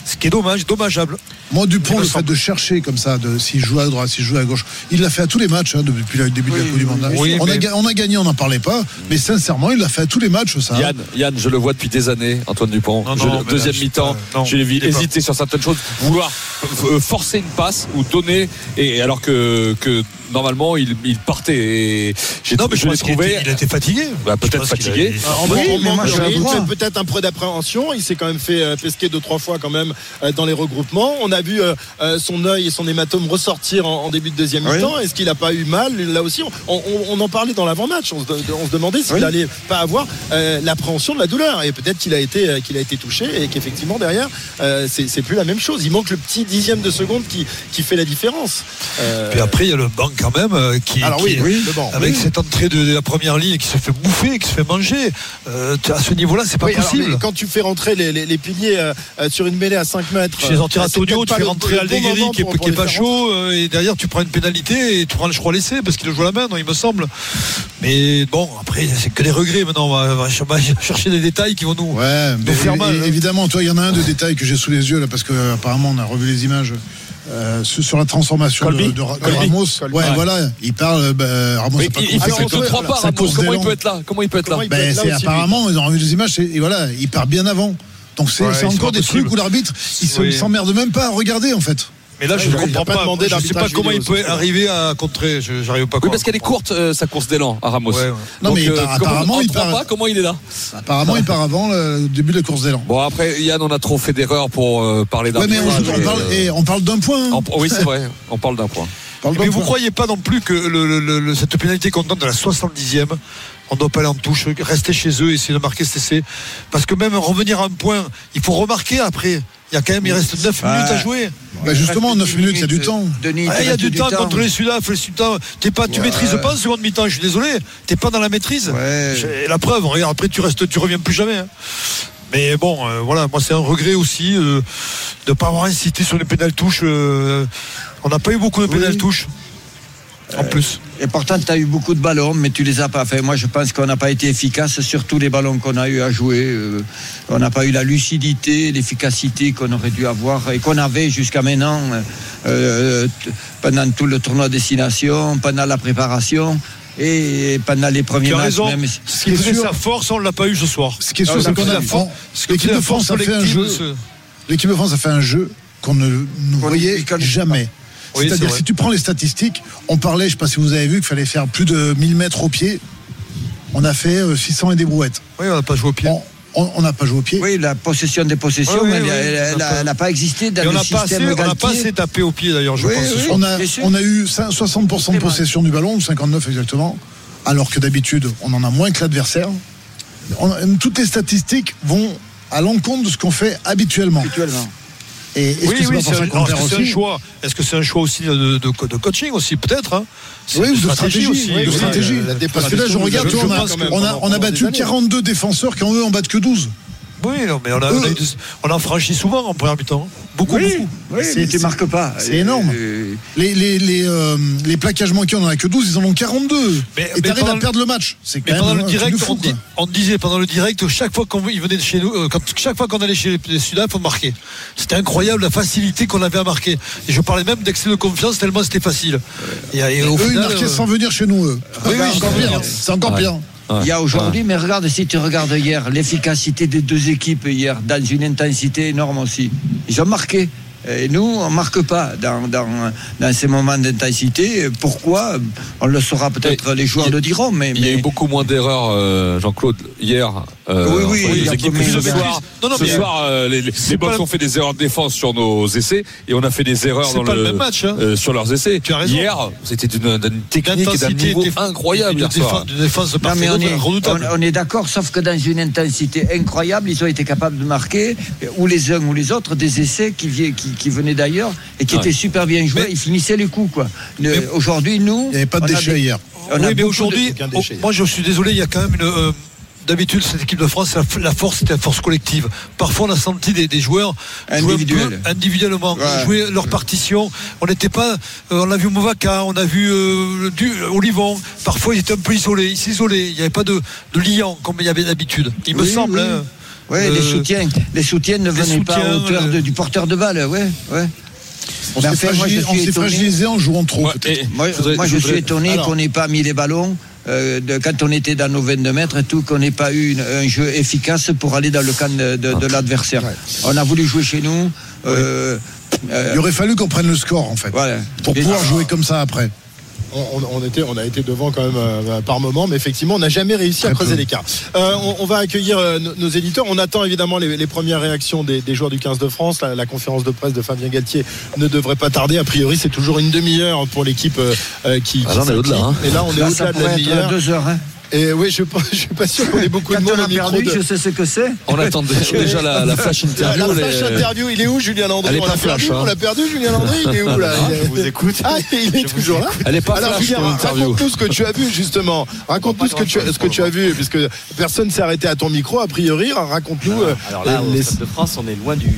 ce qui est dommage, dommageable. Moi, Dupont, le fait de chercher comme ça, de s'il joue à droite, s'il joue à gauche, il l'a fait à tous les matchs hein, depuis le début de la Coupe du Monde. hein. oui, on, a, mais- ga- on a gagné, on n'en parlait pas, mais sincèrement, il l'a fait à tous les matchs, ça. Yann, Yann, je le vois depuis des années, Antoine Dupont. Non, Je- non, deuxième mi-temps, je l'ai vu hésiter sur certaines choses, vouloir euh, forcer une passe ou donner, et alors que, que normalement il, il partait. Et j'ai Non, mais je l'ai trouvé était, il était fatigué. bah, peut-être a- fatigué. il- En Oui, manque- mais moi, manque- il fait peut-être un peu d'appréhension. Il s'est quand même fait euh, pesquer deux trois fois quand même euh, dans les regroupements. On a vu euh, euh, son œil et son hématome ressortir en, en début de deuxième Oui. mi-temps. Est-ce qu'il n'a pas eu mal? Là aussi on, on- on en parlait dans l'avant-match. On, se de- on se demandait s'il Oui. allait pas avoir euh, l'appréhension de la douleur. Et peut-être qu'il a été euh, qu'il a été touché et qu'effectivement derrière euh, c'est c'est plus la même chose. Il manque le petit dixième de seconde qui qui fait la différence. Euh, Puis après, il y a le banc quand même euh, qui, alors qui- oui, oui, avec Oui. cette entrée de, de la première ligne qui se fait bouffer, qui se fait manger. Euh, à ce niveau-là, c'est pas Oui, possible. quand tu fais rentrer les, les- les piliers euh, sur une mêlée à 5 mètres, Chez les euh, Antonio, c'est tu fais rentrer le- bon qui est, moment pour- qui est pour pas chaud euh, et derrière tu prends une pénalité et tu prends le croix laissé parce qu'il le joue la main, non, il me semble. Mais bon, après c'est que des regrets maintenant. On va, on chercher des détails qui vont nous, Ouais, nous mais faire mal. hein. évidemment, toi, il y en a un de détail que j'ai sous les yeux là, parce que apparemment, on a revu les images. Euh, sur la transformation de, Colby. de Ra- de Colby. Ouais, Ouais. voilà, il parle. euh, bah, Ramos Mais a pas il, il compris fait sa contre course- trois pas, sa Ramos. Comment il peut être là? Comment il peut être là? Comment il peut Ben, être là c'est aussi, apparemment, ils ont revu les images et, et voilà, il part bien avant. Donc c'est Ouais, encore des possible. trucs où l'arbitre, il Oui. il s'emmerde même pas à regarder en fait. Mais là, je ne comprends pas pas. demandé Je ne sais pas comment il peut arriver à contrer. Je J'arrive pas. Oui, parce qu'elle est courte euh, sa course d'élan à Ramos. Ouais, ouais. Non, Donc, mais euh, apparemment, en il part- pas, comment il est là Apparemment, il part avant le début de la course d'élan. Bon après Yann, on a trop fait d'erreurs pour euh, parler Ouais, mais on, parle, et, et on parle d'un point. hein. oui, c'est vrai. On parle d'un point. D'un Mais vous point. croyez pas non plus que le- le- le- le- cette pénalité qu'on donne de la 70e, on doit pas aller en touche, rester chez eux, essayer de marquer cet essai. Parce que même revenir à un point, il faut remarquer après. Il y a quand même, il reste 9 Ouais. minutes à jouer. Bah, justement, 9 minutes, il y a du temps. Denis, Ah, il y a du temps contre les Sudaf, les Sudaf. T'es pas, tu Ouais. maîtrises pas en seconde mi-temps, je suis désolé. T'es pas dans la maîtrise. Ouais. La preuve, regarde, après tu restes, tu reviens plus jamais. hein. Mais bon, euh, voilà, moi c'est un regret aussi euh, de ne pas avoir incité sur les pénales touches. euh, on n'a pas eu beaucoup de pénales touches. En plus. Et pourtant, tu as eu beaucoup de ballons, mais tu les as pas fait. Moi, je pense qu'on n'a pas été efficace sur tous les ballons qu'on a eu à jouer. Euh, on n'a pas eu la lucidité, l'efficacité qu'on aurait dû avoir et qu'on avait jusqu'à maintenant euh, pendant tout le tournoi destination, pendant la préparation et pendant les premiers Tu as matchs. raison. Même. Ce qui faisait sa force, on l'a pas eu ce soir. Ce qui est sûr, c'est qu'on a. L'équipe de France a fait un jeu. de ce- L'équipe de France a fait un jeu qu'on ne voyait jamais. Oui, C'est-à-dire, si tu prends les statistiques, on parlait, je ne sais pas si vous avez vu, qu'il fallait faire plus de 1000 mètres au pied. On a fait euh, 600 et des brouettes. Oui, on n'a pas joué au pied. On- n'a pas joué au pied. Oui, la possession des possessions, Oui, oui, elle oui, n'a pas- pas existé dans Et on le n'a pas, assez- système on n'a pas assez tapé au pied d'ailleurs, je Oui, pense. On a, bien sûr. on a eu 5 60% de possession du ballon, ou 59 exactement, alors que d'habitude, on en a moins que l'adversaire. Toutes les statistiques vont à l'encontre de ce qu'on fait habituellement. Habituellement. Et Oui, que oui, c'est un, choix. Est-ce que c'est un choix aussi de, de- de coaching aussi, peut-être hein? C'est Oui, ou de stratégie, aussi. oui, de oui. stratégie. la Parce que là, je regarde, on, a, on a- on battu des années. 42 défenseurs quand eux en battent que 12. Oui, non, mais on a, on, a eu des- on a franchi souvent en première mi-temps. hein. Beaucoup, Oui, beaucoup. oui, C'est- tu marques pas. c'est énorme. Euh, Les, les, les, euh, les plaquages manqués, on en a que 12, ils en ont 42. Mais- et t'arrives à le- perdre le match. C'est Mais pendant le direct, fou, on, dit- quoi. on disait pendant le direct, chaque fois qu'on venait de chez nous, euh, quand, chaque fois qu'on allait chez les, Sudaf, on marquait. C'était incroyable la facilité qu'on avait à marquer. Et je parlais même d'excès de confiance tellement c'était facile. Et, et Et au eux, ils marquaient euh, sans venir chez nous, eux. Oui, oui, c'est encore pire. Il y a aujourd'hui, mais regarde, si tu regardes hier, l'efficacité des deux équipes hier, dans une intensité énorme aussi. Ils ont marqué. Et nous, on ne marque pas dans, dans, dans ces moments d'intensité. Pourquoi? On le saura peut-être les joueurs le diront. Mais, Il y a eu beaucoup moins d'erreurs, euh, Jean-Claude, hier. Euh, Oui, oui, les équipes ce soir, bêtises. Non, non, ce soir, euh, les, les, les ont fait des erreurs de défense sur nos essais et on a fait des erreurs dans pas le, le même match, hein. euh, sur leurs essais. Tu as raison. Hier, c'était d'une technique et d'un D'intensité, niveau incroyable de hier soir. défense, de défense de part Non, mais et on est, redoutable. on- on est d'accord, sauf que dans une intensité incroyable, ils ont été capables de marquer, ou les uns ou les autres, des essais qui, vi- qui, qui venaient d'ailleurs et qui Ouais. étaient super bien joués. ils finissaient les coups, quoi. Aujourd'hui, nous. Il n'y avait pas de déchets hier. on oui, mais aujourd'hui, de- oh, moi je suis désolé, il y a quand même une. Euh, D'habitude, cette équipe de France, la, la force, c'était la force collective. Parfois, on a senti des, des joueurs peu individuellement, Ouais. jouer leur partition. On n'était pas. euh, on a vu Movaca, on a vu euh, du, Olivon. Parfois, ils étaient un peu isolés, ils s'isolaient. Il n'y avait pas de, de liant comme il y avait d'habitude. Il me Oui, semble. oui. hein. Ouais, les Euh, soutiens, les soutiens ne venaient pas à hauteur de- du porteur de balle, ouais, ouais. On s'est fragilisé en jouant trop. Ouais, Moi, je voudrais- moi, je je voudrais- suis étonné qu'on n'ait pas mis les ballons euh, de, quand on était dans nos 22 mètres et tout, qu'on n'ait pas eu une- un jeu efficace pour aller dans le camp de, de- de l'adversaire. On a voulu jouer chez nous. euh, euh, Il aurait fallu qu'on prenne le score en fait. voilà. Pour pouvoir jouer comme ça après. On, on- on était, on a été devant quand même euh, par moment, mais effectivement, on n'a jamais réussi à creuser l'écart. Euh, on, on va accueillir euh, nos, nos éditeurs. On attend évidemment les, les premières réactions des, des joueurs du 15 de France. La, la conférence de presse de Fabien Galtier ne devrait pas tarder. A priori, c'est toujours une demi-heure pour l'équipe euh, euh, qui. Ah, là, on est au-delà, hein. Et là, on est au-delà de la demi-heure. deux heures. Hein. Et oui, je ne suis pas sûr qu'on ait beaucoup de monde on au a micro. perdu, de- je sais ce que c'est. On attend déjà la, la flash La, interview. la les- flash interview, il est où Julien Landry Elle est On pas l'a perdu, flash, hein. on l'a perdu Julien Landry, il est où là Il est- Je vous écoute. Ah, il est toujours là. Elle est pas Alors flash, Julien, raconte-nous ce que tu as vu justement. Raconte-nous ce que tu as, ce que tu as vu, puisque personne s'est arrêté à ton micro a priori. Raconte-nous. euh, Alors là, au les- Stade de France, on est loin du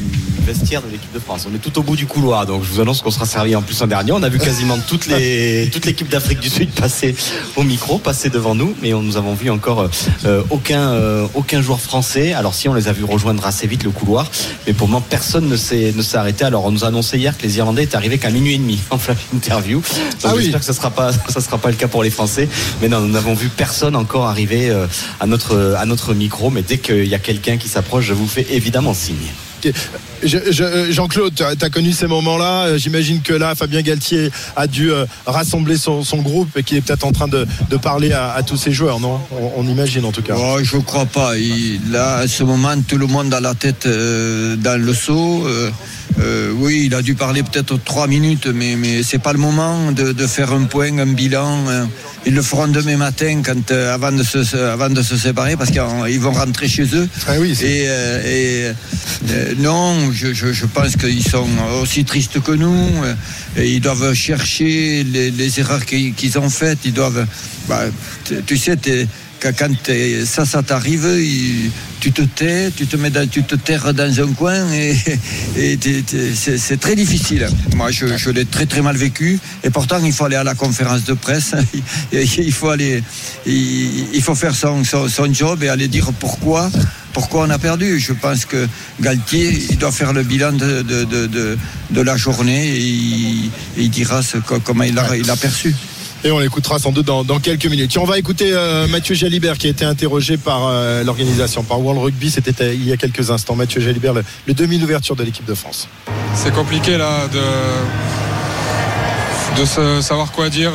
vestiaire de l'équipe de France. On est tout au bout du couloir, donc je vous annonce qu'on sera servi en plus en dernier. On a vu quasiment toute les toute l'équipe d'Afrique du Sud passer au micro, passer devant nous, mais on, nous avons vu encore euh, aucun euh, aucun joueur français. Alors si on les a vus rejoindre assez vite le couloir, mais pour moment personne ne s'est ne s'est arrêté. Alors on nous a annoncé hier que les Irlandais étaient arrivés qu'à minuit et demi en flash interview. Donc Ah oui. j'espère que ça sera pas ça sera pas le cas pour les Français. Mais non, nous n'avons vu personne encore arriver euh, à notre à notre micro. Mais dès qu'il y a quelqu'un qui s'approche, je vous fais évidemment signe. Jean-Claude, tu as connu ces moments-là. Euh, J'imagine que là, Fabien Galtier a dû euh, rassembler son, groupe et qu'il est peut-être en train de, parler à, tous ses joueurs, non? On, imagine en tout cas. Oh, je ne crois pas. Là, à ce moment, tout le monde a la tête euh, dans le seau. Euh, euh, oui, il a dû parler peut-être trois minutes, mais, mais ce n'est pas le moment de, de faire un point, un bilan. euh. Ils le feront demain matin quand, euh, avant, de se, avant de se séparer parce qu'ils vont rentrer chez eux. Ah oui, c'est- Et, euh, et, non, je, je- je pense qu'ils sont aussi tristes que nous. Et ils doivent chercher les, les erreurs qu'ils ont faites. Ils doivent. bah, tu- sais, quand ça, ça t'arrive, tu te tais, tu te mets tu te terres dans un coin et, c'est très difficile. Moi, je, l'ai très très mal vécu et pourtant il faut aller à la conférence de presse, il, faut aller, il, faut faire son, job et aller dire pourquoi. Pourquoi on a perdu Je pense que Galtier, il doit faire le bilan de, la journée et il, dira comment il il a perçu. Et on l'écoutera sans doute dans, dans quelques minutes. On va écouter euh, Mathieu Jalibert qui a été interrogé par euh, l'organisation, par World Rugby. C'était euh, il y a quelques instants. Mathieu Jalibert, le, demi d'ouverture de l'équipe de France. C'est compliqué là de, de savoir quoi dire.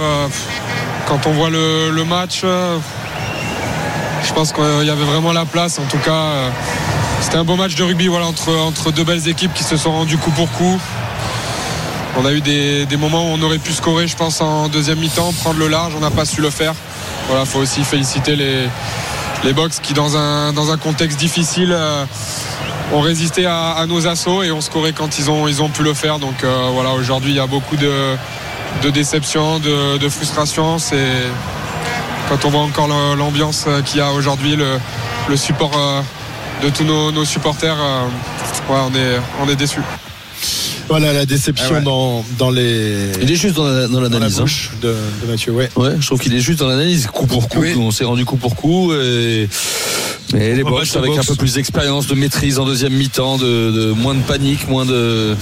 Quand on voit le, match, je pense qu'il y avait vraiment la place. En tout cas, c'était un beau match de rugby voilà, entre, entre deux belles équipes qui se sont rendues coup pour coup. On a eu des, moments où on aurait pu scorer, je pense, en deuxième mi-temps, prendre le large. On n'a pas su le faire. Voilà, faut aussi féliciter les, Box qui, dans un, contexte difficile, euh, ont résisté à, nos assauts et ont scoré quand ils ont, pu le faire. Donc euh, voilà, aujourd'hui, il y a beaucoup de, de déception, de, de frustration. C'est quand on voit encore l'ambiance euh, qu'il y a aujourd'hui, le, support de tous nos, supporters, on est déçus. Voilà la déception Ah ouais. dans, dans les. Il est juste dans la- dans l'analyse. la hein. de Mathieu, ouais. Ouais, je trouve qu'il est juste dans l'analyse, coup pour coup. On s'est rendu coup pour coup. Et Et les Box avec un peu plus d'expérience, de maîtrise en deuxième mi-temps, de, de moins de panique, moins de.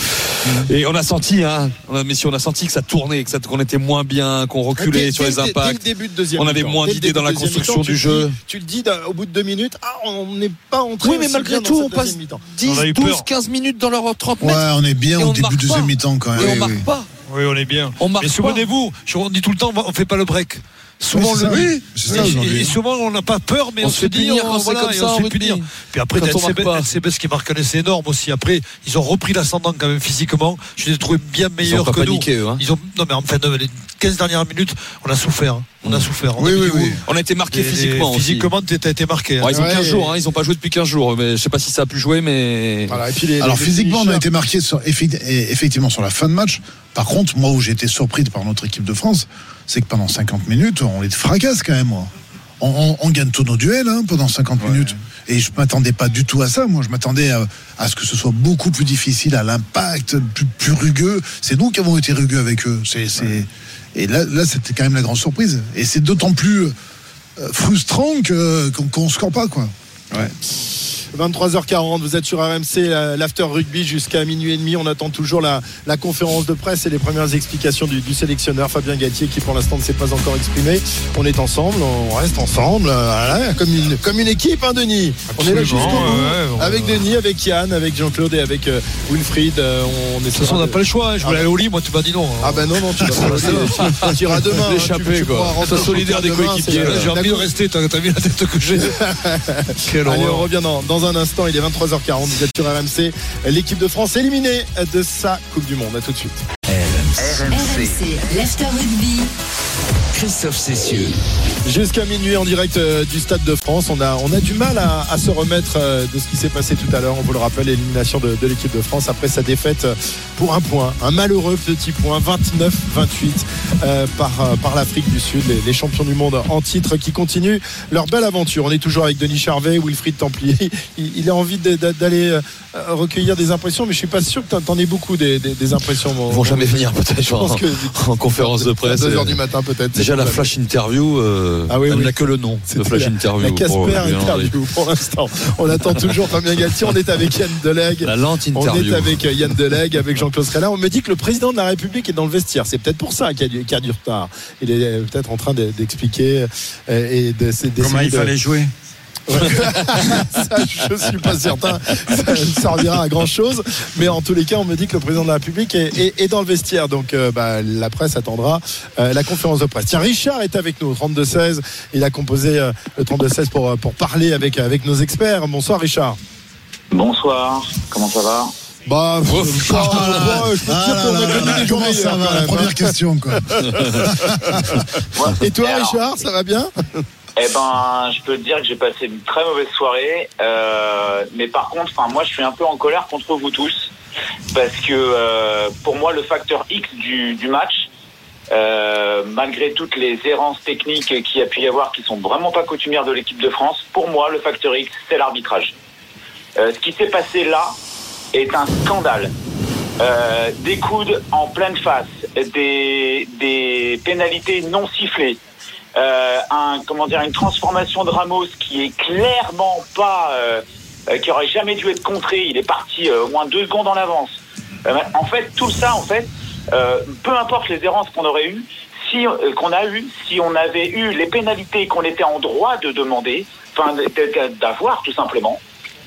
Et on a senti, hein, on a- messieurs, on a senti que ça tournait, que ça- qu'on était moins bien, qu'on reculait Dès- sur les impacts. dès le début de deuxième on avait moins d'idées dans la construction du jeu. dis- Tu le dis au bout de deux minutes, ah, on n'est pas entré. Oui, mais malgré tout, on passe deuxième mi-temps. 10, 12, 15 minutes dans leur 30 Ouais, on est bien au début de deuxième mi-temps quand même. Et on Oui, marque pas. Oui, on est bien. On marque Mais souvenez-vous, je- on dit tout le temps, on fait pas le break. Souvent, Oui, c'est le ça. oui, C'est ça, et- aujourd'hui. et, souvent on n'a pas peur, mais On on, se fait dit, punir on, voilà, comme et ça, on se fait punir. Puis après. LCBS qui marque un essai énorme aussi. Après, ils ont repris l'ascendant quand même physiquement. Je les ai trouvés bien meilleurs que paniqué, nous. eux, hein. Ils ont, non, mais enfin, les 15 dernières minutes, on a souffert. hein. On a souffert. On Oui, oui, oui. goût. On a été marqué physiquement. Physiquement, t'as été marqué. hein. Ouais, ils ont Ouais, 15 et- jours, hein, ils ont pas joué depuis 15 jours, mais je sais pas si ça a pu jouer, mais. Voilà, et puis les- Alors les- physiquement, on a été marqué sur, effectivement sur la fin de match. Par contre, moi où j'ai été surpris par notre équipe de France, c'est que pendant 50 minutes, on les fracasse quand même. Moi. On, on- on gagne tous nos duels hein, pendant 50 minutes. Et je m'attendais pas du tout à ça. Moi, je m'attendais à, à ce que ce soit beaucoup plus difficile, à l'impact, plus, plus rugueux. C'est nous qui avons été rugueux avec eux. Et là, là c'était quand même la grande surprise. Et c'est d'autant plus euh, frustrant que, qu'on, qu'on score pas, quoi. 23h40, vous êtes sur RMC, la- l'after rugby jusqu'à minuit et demi. On attend toujours la, la conférence de presse et les premières explications du, du sélectionneur Fabien Galtier qui pour l'instant ne s'est pas encore exprimé. On est ensemble, on reste ensemble, voilà, comme, une, comme une équipe, hein, Denis. on est là jusqu'au bout. Absolument, ouais, ouais, avec. Denis, avec Yann, avec Jean-Claude et avec euh, Wilfried. euh, on De toute façon, on n'a pas le choix. hein. Je voulais aller au lit, moi, tu m'as dit non. Ah ben non, non, tu vas pas Tu iras demain. hein, L'échappée, tu- tu quoi. pourras rentrer Sois solidaire des coéquipiers, J'ai envie de rester. T'as vu la tête que j'ai Allez, on revient dans, dans un instant. Il est 23h40. Vous êtes sur RMC. L'équipe de France éliminée de sa Coupe du Monde. À tout de suite. RMC. l'after rugby. Christophe Cessieux. Jusqu'à minuit en direct euh, du Stade de France. On a, on a du mal à, à se remettre euh, de ce qui s'est passé tout à l'heure. On vous le rappelle, l'élimination de, de l'équipe de France après sa défaite euh, pour un point. Un malheureux petit point, 29-28 euh, par, par l'Afrique du Sud. Les, les champions du monde en titre qui continuent leur belle aventure. On est toujours avec Denis Charvet, Wilfried Templier. Il, il a envie d'aller euh, recueillir des impressions, mais je suis pas sûr que t'en- t'en aies beaucoup des, des- des impressions. Ils vont jamais venir peut-être Je pense en, que en conférence de presse. 2h euh, du matin peut-être. Déjà la flash interview, euh, Ah oui, elle oui. n'a que le nom de flash la, interview. La Casper interview pour l'instant. On attend toujours Fabien Galtier. On est avec Yann Delegue. La lente On interview. est avec Yann Delegue, avec Jean-Claude Srella. On me dit que le président de la République est dans le vestiaire. C'est peut-être pour ça qu'il y, a du- qu'il y a du retard. Il est euh, peut-être en train de- d'expliquer euh, et de, Comment il de- fallait jouer? ça, je suis pas certain. Ça ne servira à grand chose. Mais en tous les cas, on me dit que le président de la République est, est- est dans le vestiaire. Donc, euh, bah, la presse attendra euh, la conférence de presse. Tiens, Richard est avec nous au 32-16. Il a composé euh, le 32-16 pour, pour parler avec, avec nos experts. Bonsoir, Richard. Bonsoir, comment ça va? Bah, Ah là je peux te Ah dire là qu'on là a là connu là, des jours comment ça va, la première hein. question, quoi? Et toi, Richard, ça va bien? Eh ben, je peux te dire que j'ai passé une très mauvaise soirée, euh, mais par contre, moi, je suis un peu en colère contre vous tous, parce que euh, pour moi, le facteur X du, match, euh, malgré toutes les errances techniques qu'il y a pu y avoir, qui sont vraiment pas coutumières de l'équipe de France, pour moi, le facteur X, c'est l'arbitrage. Ce qui s'est passé là est un scandale. Des coudes en pleine face, des, des pénalités non sifflées, euh, un, comment dire, une transformation de Ramos qui est clairement pas, euh, euh, qui aurait jamais dû être contré. Il est parti euh, au moins deux secondes en avance. Euh, en fait, tout ça, en fait, peu importe les errances qu'on aurait eues, si qu'on a eu, si on avait eu les pénalités qu'on était en droit de demander, enfin d'avoir tout simplement.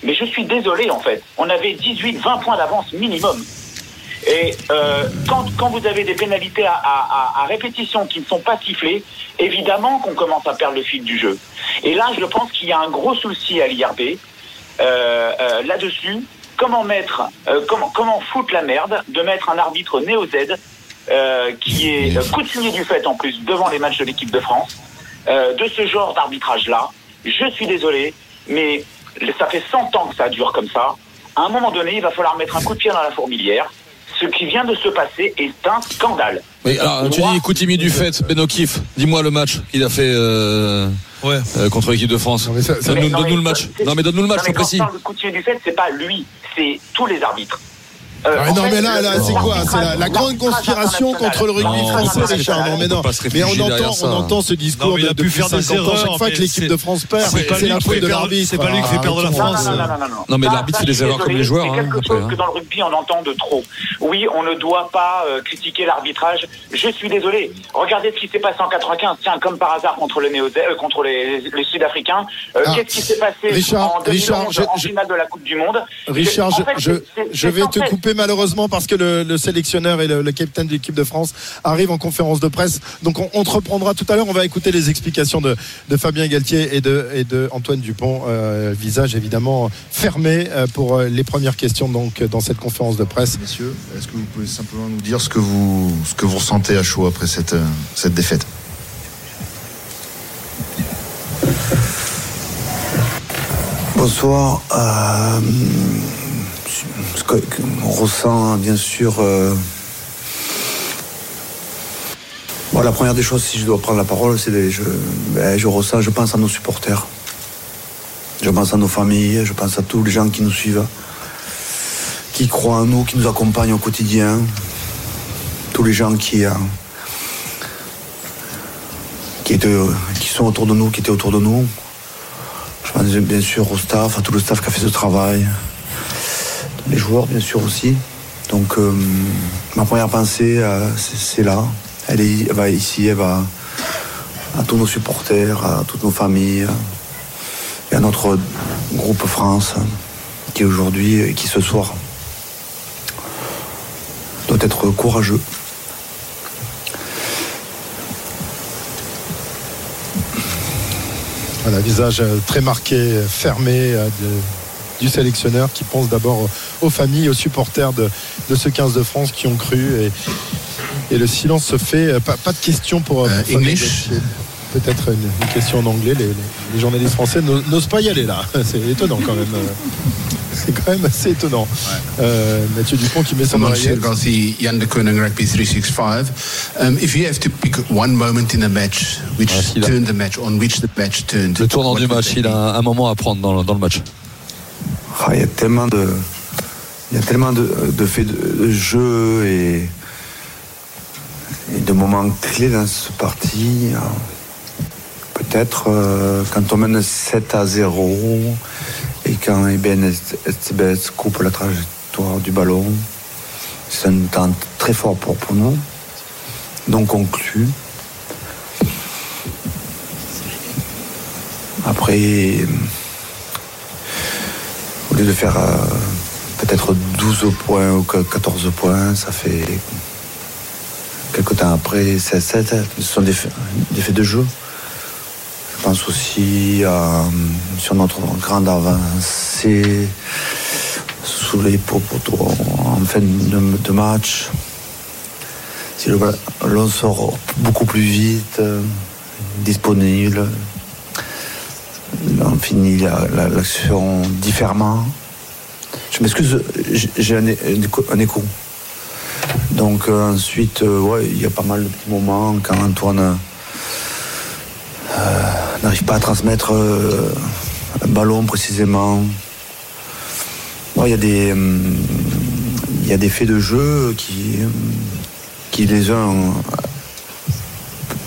Mais je suis désolé en fait. On avait 18-20 points d'avance minimum. Et euh, quand, quand vous avez des pénalités à, à- à- répétition qui ne sont pas sifflées, évidemment qu'on commence à perdre le fil du jeu. Et là, je pense qu'il y a un gros souci à l'IRB euh, euh, là-dessus. Comment mettre, euh, comment, comment foutre la merde de mettre un arbitre néo-Z euh, qui est coutumier du fait en plus devant les matchs de l'équipe de France, de ce genre d'arbitrage-là. Je suis désolé, mais ça fait 100 ans que ça dure comme ça. À un moment donné, il va falloir mettre un coup de pied dans la fourmilière. Ce qui vient de se passer est un scandale. Oui, alors tu dis Koutimi du fait, Ben O'Keefe, dis-moi le match qu'il a fait euh, euh, contre l'équipe de France. Mais Donne-nous donne-nous le match. Non mais donne-nous le match, Non, mais c'est quand précis. je parle de coutumier du fait, c'est pas lui, c'est tous les arbitres. Euh, Ah, non fait, mais là, là c'est quoi C'est la, la grande conspiration contre le rugby Non, français, Richard. Non, mais non. Mais on entend, on entend ce Non, discours mais il a pu depuis faire des 50 ans. Chaque erreurs, fois que mais l'équipe de France perd, c'est pas lui la qui faute fait de perdre- l'arbitre. c'est pas lui qui fait perdre la. France. Non, non, non, non, non. Non, mais l'arbitre fait des erreurs comme les joueurs, C'est hein, quelque chose hein. que dans le rugby, on entend de trop. Oui, on ne doit pas euh, critiquer l'arbitrage. Je suis désolé. Regardez ce qui s'est passé en 95. Tiens, comme par hasard contre, le euh, contre les, Sud-Africains. Ah, Qu'est-ce qui s'est passé en 2011 Richard, je- en je- finale de la Coupe du Monde? Richard, je, vais te couper malheureusement parce que le, le sélectionneur et le, le capitaine de l'équipe de France arrivent en conférence de presse. Donc on, on te reprendra tout à l'heure. On va écouter les explications de, de Fabien Galtier et de, et de Antoine Dupont. Euh, visage évidemment fermé euh, pour euh, les premières questions donc dans cette conférence de presse. Messieurs, est-ce que vous pouvez simplement nous dire ce que vous, ce que vous ressentez à chaud après cette, cette défaite? Bonsoir. Euh, on ressent bien sûr. euh, bon, la première des choses, si je dois prendre la parole, c'est que je, ben, je ressens, je pense à nos supporters. Je pense à nos familles, je pense à tous les gens qui nous suivent, qui croient en nous, qui nous accompagnent au quotidien. Tous les gens qui, euh, qui, étaient, qui sont autour de nous, qui étaient autour de nous. Je pense bien sûr au staff, à tout le staff qui a fait ce travail. Les joueurs, bien sûr, aussi. Donc, euh, ma première pensée, euh, c'est là. Elle, est, va ici, elle va à tous nos supporters, à toutes nos familles, et à notre groupe France, qui aujourd'hui, et qui ce soir, doit être courageux. Voilà, visage euh, très marqué, euh, fermé euh, du sélectionneur qui pense d'abord aux familles, aux supporters de, de ce 15 de France qui ont cru. Et, et le silence se fait. Euh, Pas, pas de questions pour, pour Fabien English. Peut-être une, une question en anglais. Les, les- les journalistes français n'o- n'osent pas y aller là. C'est étonnant quand même. Euh, C'est quand même assez étonnant. Euh, Mathieu Dupont qui met son Monsieur oreillette. Rugby 365. Um, if you have to pick one moment in the match which turned the match, on which the match turned? Le tournant du match, il a un, un moment à prendre dans, le- dans le match. Ah, il y a tellement de, il y a tellement de, faits de, jeu et, de moments clés dans ce parti. Peut-être euh, quand on mène 7 à 0 et quand Eben Estebes coupe la trajectoire du ballon, c'est un temps très fort pour, pour nous, non conclu. Après, de faire euh, peut-être 12 points ou que 14 points, ça fait quelques temps après 16, 7. Ce sont des faits, de jeu. Je pense aussi euh, sur notre grande avancée sous les poteaux en fin de, match. Si ballon sort beaucoup plus vite, euh, disponible, on finit la- la- l'action différemment. Je m'excuse, j'ai- un, écho-. Donc euh, ensuite, euh, il y a pas mal de petits moments quand Antoine euh, n'arrive pas à transmettre un ballon précisément. Il y, a des, faits de jeu qui, qui les uns ont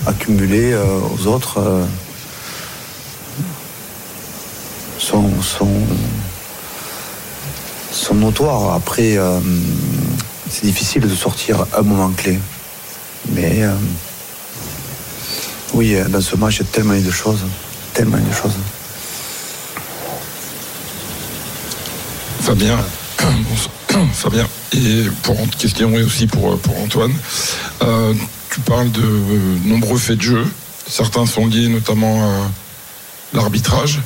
accumulés aux autres. euh, sont, notoires. Après, euh, c'est difficile de sortir un moment clé. Mais euh, oui, dans ce match, il y a tellement de choses. Tellement de choses. Fabien. Fabien, et pour question et aussi pour, pour Antoine, Euh, tu parles de euh, nombreux faits de jeu. Certains sont liés notamment à l'arbitrage.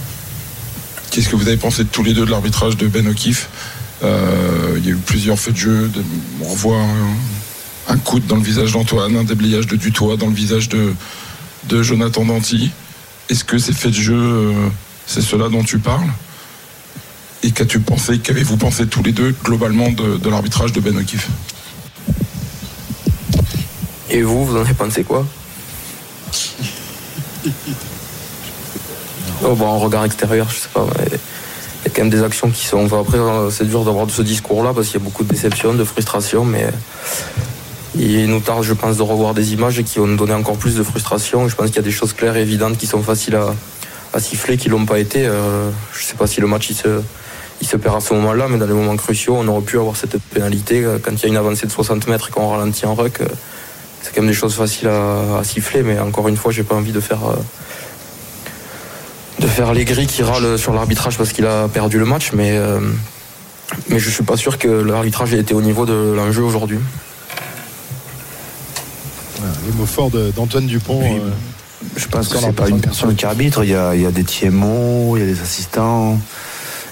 Qu'est-ce que vous avez pensé de tous les deux de l'arbitrage de Ben O'Keefe? Euh, Il y a eu plusieurs faits de jeu. De- on revoit un, un coude dans le visage d'Antoine, un déblayage de Dutoit dans le visage de, de Jonathan Danty. Est-ce que ces faits de jeu, euh, c'est cela dont tu parles? Et qu'as-tu pensé, qu'avez-vous pensé tous les deux globalement de, de l'arbitrage de Ben O'Keefe? Et vous, vous en avez pensé quoi? Oh, bon, en regard extérieur, je sais pas. ouais. quand même des actions qui sont. Après, euh, c'est dur d'avoir ce discours-là parce qu'il y a beaucoup de déception, de frustration, mais il nous tarde, je pense, de revoir des images qui vont nous donner encore plus de frustration. Je pense qu'il y a des choses claires et évidentes qui sont faciles à, siffler, qui l'ont pas été. Euh, je sais pas si le match il se, il se perd à ce moment-là, mais dans les moments cruciaux, on aurait pu avoir cette pénalité euh, quand il y a une avancée de 60 mètres et qu'on ralentit en ruck. euh, C'est quand même des choses faciles à, siffler, mais encore une fois, j'ai pas envie de faire. euh, de faire les gris qui râlent sur l'arbitrage parce qu'il a perdu le match, mais, euh, mais je suis pas sûr que l'arbitrage ait été au niveau de l'enjeu aujourd'hui. Voilà, les mots forts d'Antoine Dupont. euh, Je pense que Sur c'est pas une personne qui arbitre. Il y a, il y a des TMO, il y a des assistants.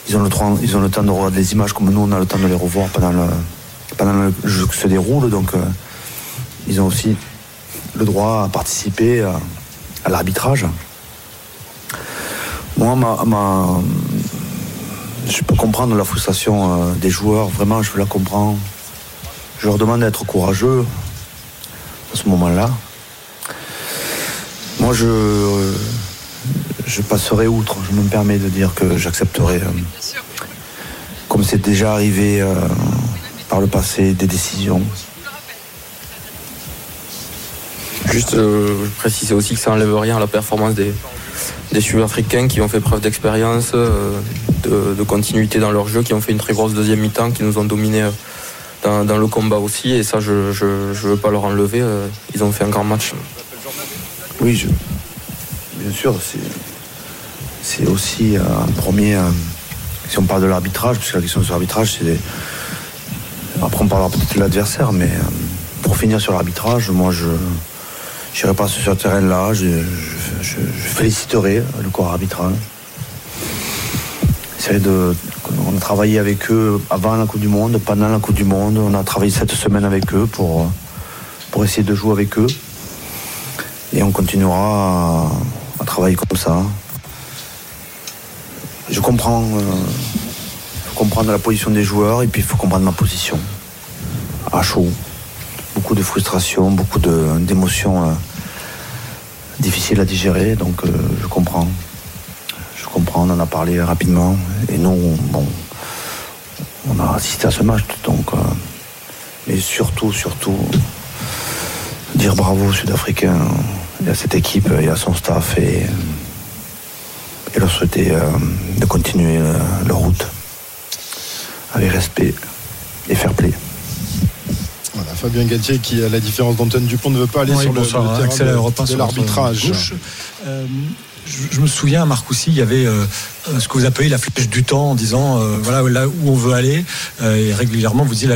Ils ont, le, temps- ils ont le temps de regarder les images comme nous, on a le temps de les revoir pendant le, pendant le jeu qui se déroule. Donc, euh, ils ont aussi le droit à participer à, à l'arbitrage. Moi, ma, je peux comprendre la frustration euh, des joueurs. Vraiment, je la comprends. Je leur demande d'être courageux à ce moment-là. Moi, je, je passerai outre. Je me permets de dire que j'accepterai, euh, comme c'est déjà arrivé euh, par le passé, des décisions. Juste euh, préciser aussi que ça enlève rien à la performance des, des Sud-Africains qui ont fait preuve d'expérience, euh, de, continuité dans leur jeu, qui ont fait une très grosse deuxième mi-temps, qui nous ont dominés euh, dans, le combat aussi. Et ça, je ne veux pas leur enlever. euh, ils ont fait un grand match. Oui, bien sûr, c'est, aussi un premier. si on parle de l'arbitrage, puisque la question sur l'arbitrage, c'est. des- Après, on parlera peut-être de l'adversaire, mais pour finir sur l'arbitrage, moi, je n'irai pas sur ce terrain-là. Je- féliciterai le corps arbitral. On a travaillé avec eux avant la Coupe du Monde, pendant la Coupe du Monde. On a travaillé cette semaine avec eux pour, pour essayer de jouer avec eux. Et on continuera à, travailler comme ça. Je comprends, euh, comprendre la position des joueurs et puis il faut comprendre ma position. À chaud. Beaucoup de frustration, beaucoup d'émotions euh, difficiles à digérer, donc euh, je comprends. Je comprends, on en a parlé rapidement. Et nous, on- bon, on a assisté à ce match, donc. euh, mais surtout, surtout, dire bravo aux Sud-Africains et à cette équipe et à son staff et, leur souhaiter euh, de continuer euh, leur route avec respect et fair play. Voilà, Fabien Galtier qui, à la différence d'Antoine Dupont, ne veut pas aller Oui, sur le, le hein, terrain de- l'arbitrage. Je, me souviens, Marc aussi, il y avait euh, euh, ce que vous appelez la flèche du temps en disant euh, voilà là où on veut aller. Et régulièrement, vous dites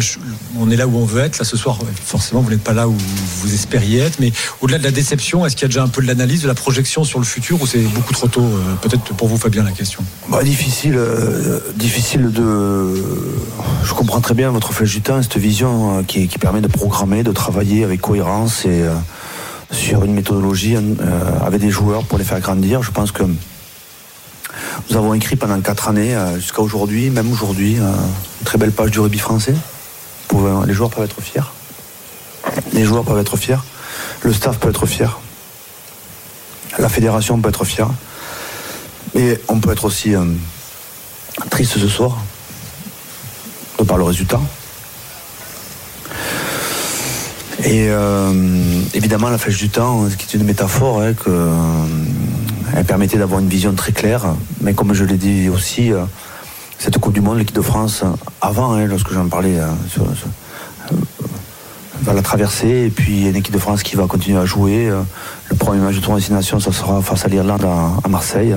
on est là où on veut être. Là, ce soir, forcément, vous n'êtes pas là où vous espériez être. Mais au-delà de la déception, est-ce qu'il y a déjà un peu de l'analyse, de la projection sur le futur ou c'est beaucoup trop tôt Peut-être pour vous, Fabien, la question? Bah, difficile, difficile de. Je comprends très bien votre flèche du temps, cette vision qui, qui permet de programmer, de travailler avec cohérence et sur une méthodologie euh, avec des joueurs pour les faire grandir. Je pense que nous avons écrit pendant quatre années, euh, jusqu'à aujourd'hui, même aujourd'hui, euh, une très belle page du rugby français. Les joueurs peuvent être fiers. Les joueurs peuvent être fiers. Le staff peut être fier. La fédération peut être fière. Et on peut être aussi triste ce soir, de par le résultat. Et euh, évidemment, la flèche du temps, ce qui est une métaphore, hein, euh, elle permettait d'avoir une vision très claire. Mais comme je l'ai dit aussi, euh, cette Coupe du Monde, l'équipe de France, avant, hein, lorsque j'en parlais, va la traverser. Et puis, une équipe de France qui va continuer à jouer. Le premier match de tournoi Destination, ça sera face à l'Irlande à- à Marseille.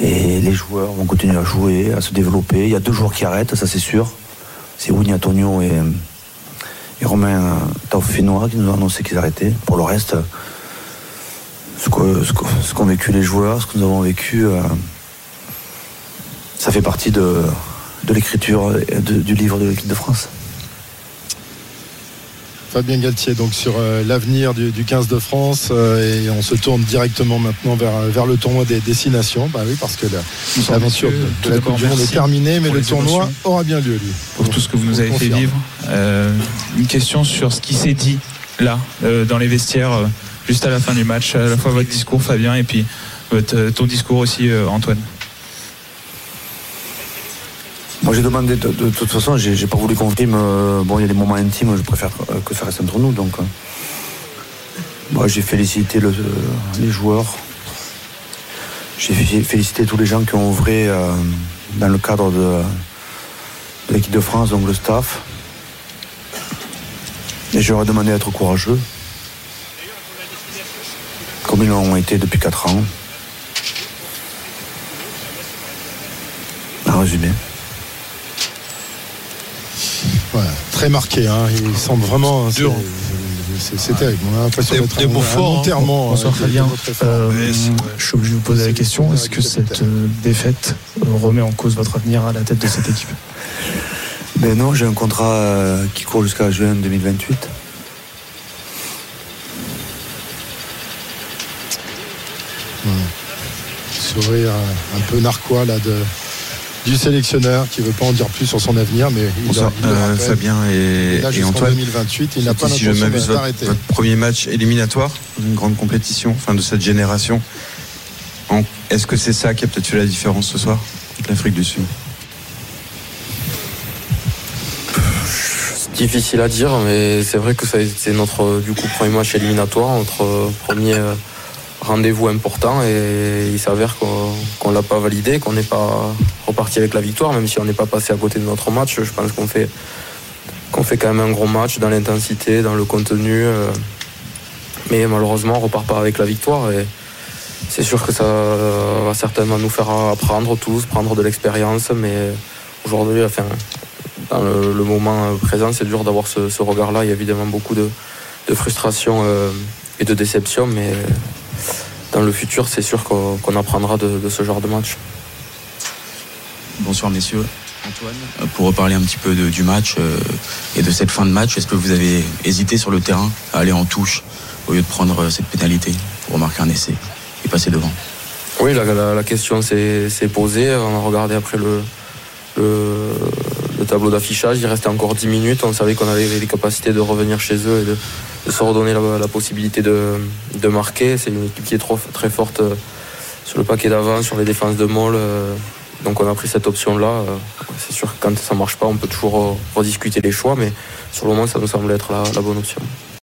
Et les joueurs vont continuer à jouer, à se développer. Il y a deux joueurs qui arrêtent, ça c'est sûr. C'est Winnie Antonio et, Romain Taufinois qui nous ont annoncé qu'ils arrêtaient. Pour le reste, ce que- ce qu'ont vécu les joueurs, ce que nous avons vécu, euh, ça fait partie de, de l'écriture du livre de l'équipe de France. Fabien Galtier, donc sur euh, l'avenir du, du 15 de France, euh, et on se tourne directement maintenant vers, vers le tournoi des destinations. Bah oui, parce que l'aventure de, la d'abord, Coupe du Monde est terminée, mais le tournoi aura bien lieu, lui. pour tout ce que vous nous avez fait vivre. Euh, une question sur ce qui s'est dit là, euh, dans les vestiaires, euh, juste à la fin du match, à la fois votre discours, Fabien, et puis votre, ton discours aussi, Antoine. Moi j'ai demandé, de, toute façon, j'ai pas voulu qu'on filme. euh, bon, il y a des moments intimes, je préfère euh, que ça reste entre nous. Donc, euh, moi j'ai félicité le- les joueurs. J'ai fé- félicité tous les gens qui ont œuvré euh, dans le cadre de, l'équipe de France, donc le staff. Et ai demandé d'être courageux, comme ils l'ont été depuis 4 ans. En résumé. Très marqué. Hein. Il semble vraiment. c'est- C'est c'est terrible. On a l'impression d'être des mots forts, hein. je suis obligé de vous poser la question est-ce que cette euh, défaite euh, remet en cause votre avenir à la tête de cette équipe? Ben non, j'ai un contrat euh, qui court jusqu'à juin 2028. Sourire un peu narquois là, de, du sélectionneur qui veut pas en dire plus sur son avenir, mais il, le euh, rappelle. Fabien et, Il Antoine. 2028, il n'a pas Si je l'intention m'abuse, votre, votre premier match éliminatoire, une grande compétition, enfin de cette génération. Est-ce que c'est ça qui a peut-être fait la différence ce soir avec l'Afrique du Sud? C'est difficile à dire, mais c'est vrai que ça a été notre du coup premier match éliminatoire, notre euh, premier euh, rendez-vous important, et il s'avère qu'on qu'on l'a pas validé, qu'on n'est pas reparti avec la victoire, même si on n'est pas passé à côté de notre match. Je pense qu'on fait fait quand même un gros match dans l'intensité, dans le contenu, euh, mais malheureusement on repart pas avec la victoire. Et, c'est sûr que ça va certainement nous faire apprendre tous, prendre de l'expérience, mais aujourd'hui, enfin, dans le, moment présent, c'est dur d'avoir ce, ce regard-là. Il y a évidemment beaucoup de, de frustration euh, et de déception, mais dans le futur, c'est sûr qu'on apprendra de, de ce genre de match. Bonsoir messieurs. Antoine, pour reparler un petit peu de- du match euh, et de cette fin de match, est-ce que vous avez hésité sur le terrain à aller en touche au lieu de prendre euh, cette pénalité pour marquer un essai et passer devant? Oui, la, la- la question s'est s'est posée. On a regardé après le, le, le tableau d'affichage. Il restait encore 10 minutes. On savait qu'on avait les capacités de revenir chez eux et de, se redonner la, possibilité de, marquer. C'est une équipe qui est très forte euh, sur le paquet d'avant, sur les défenses de Moll. euh, Donc on a pris cette option-là. Euh, C'est sûr que quand ça ne marche pas, on peut toujours rediscuter les choix, mais sur le moment, ça nous semble être la bonne option.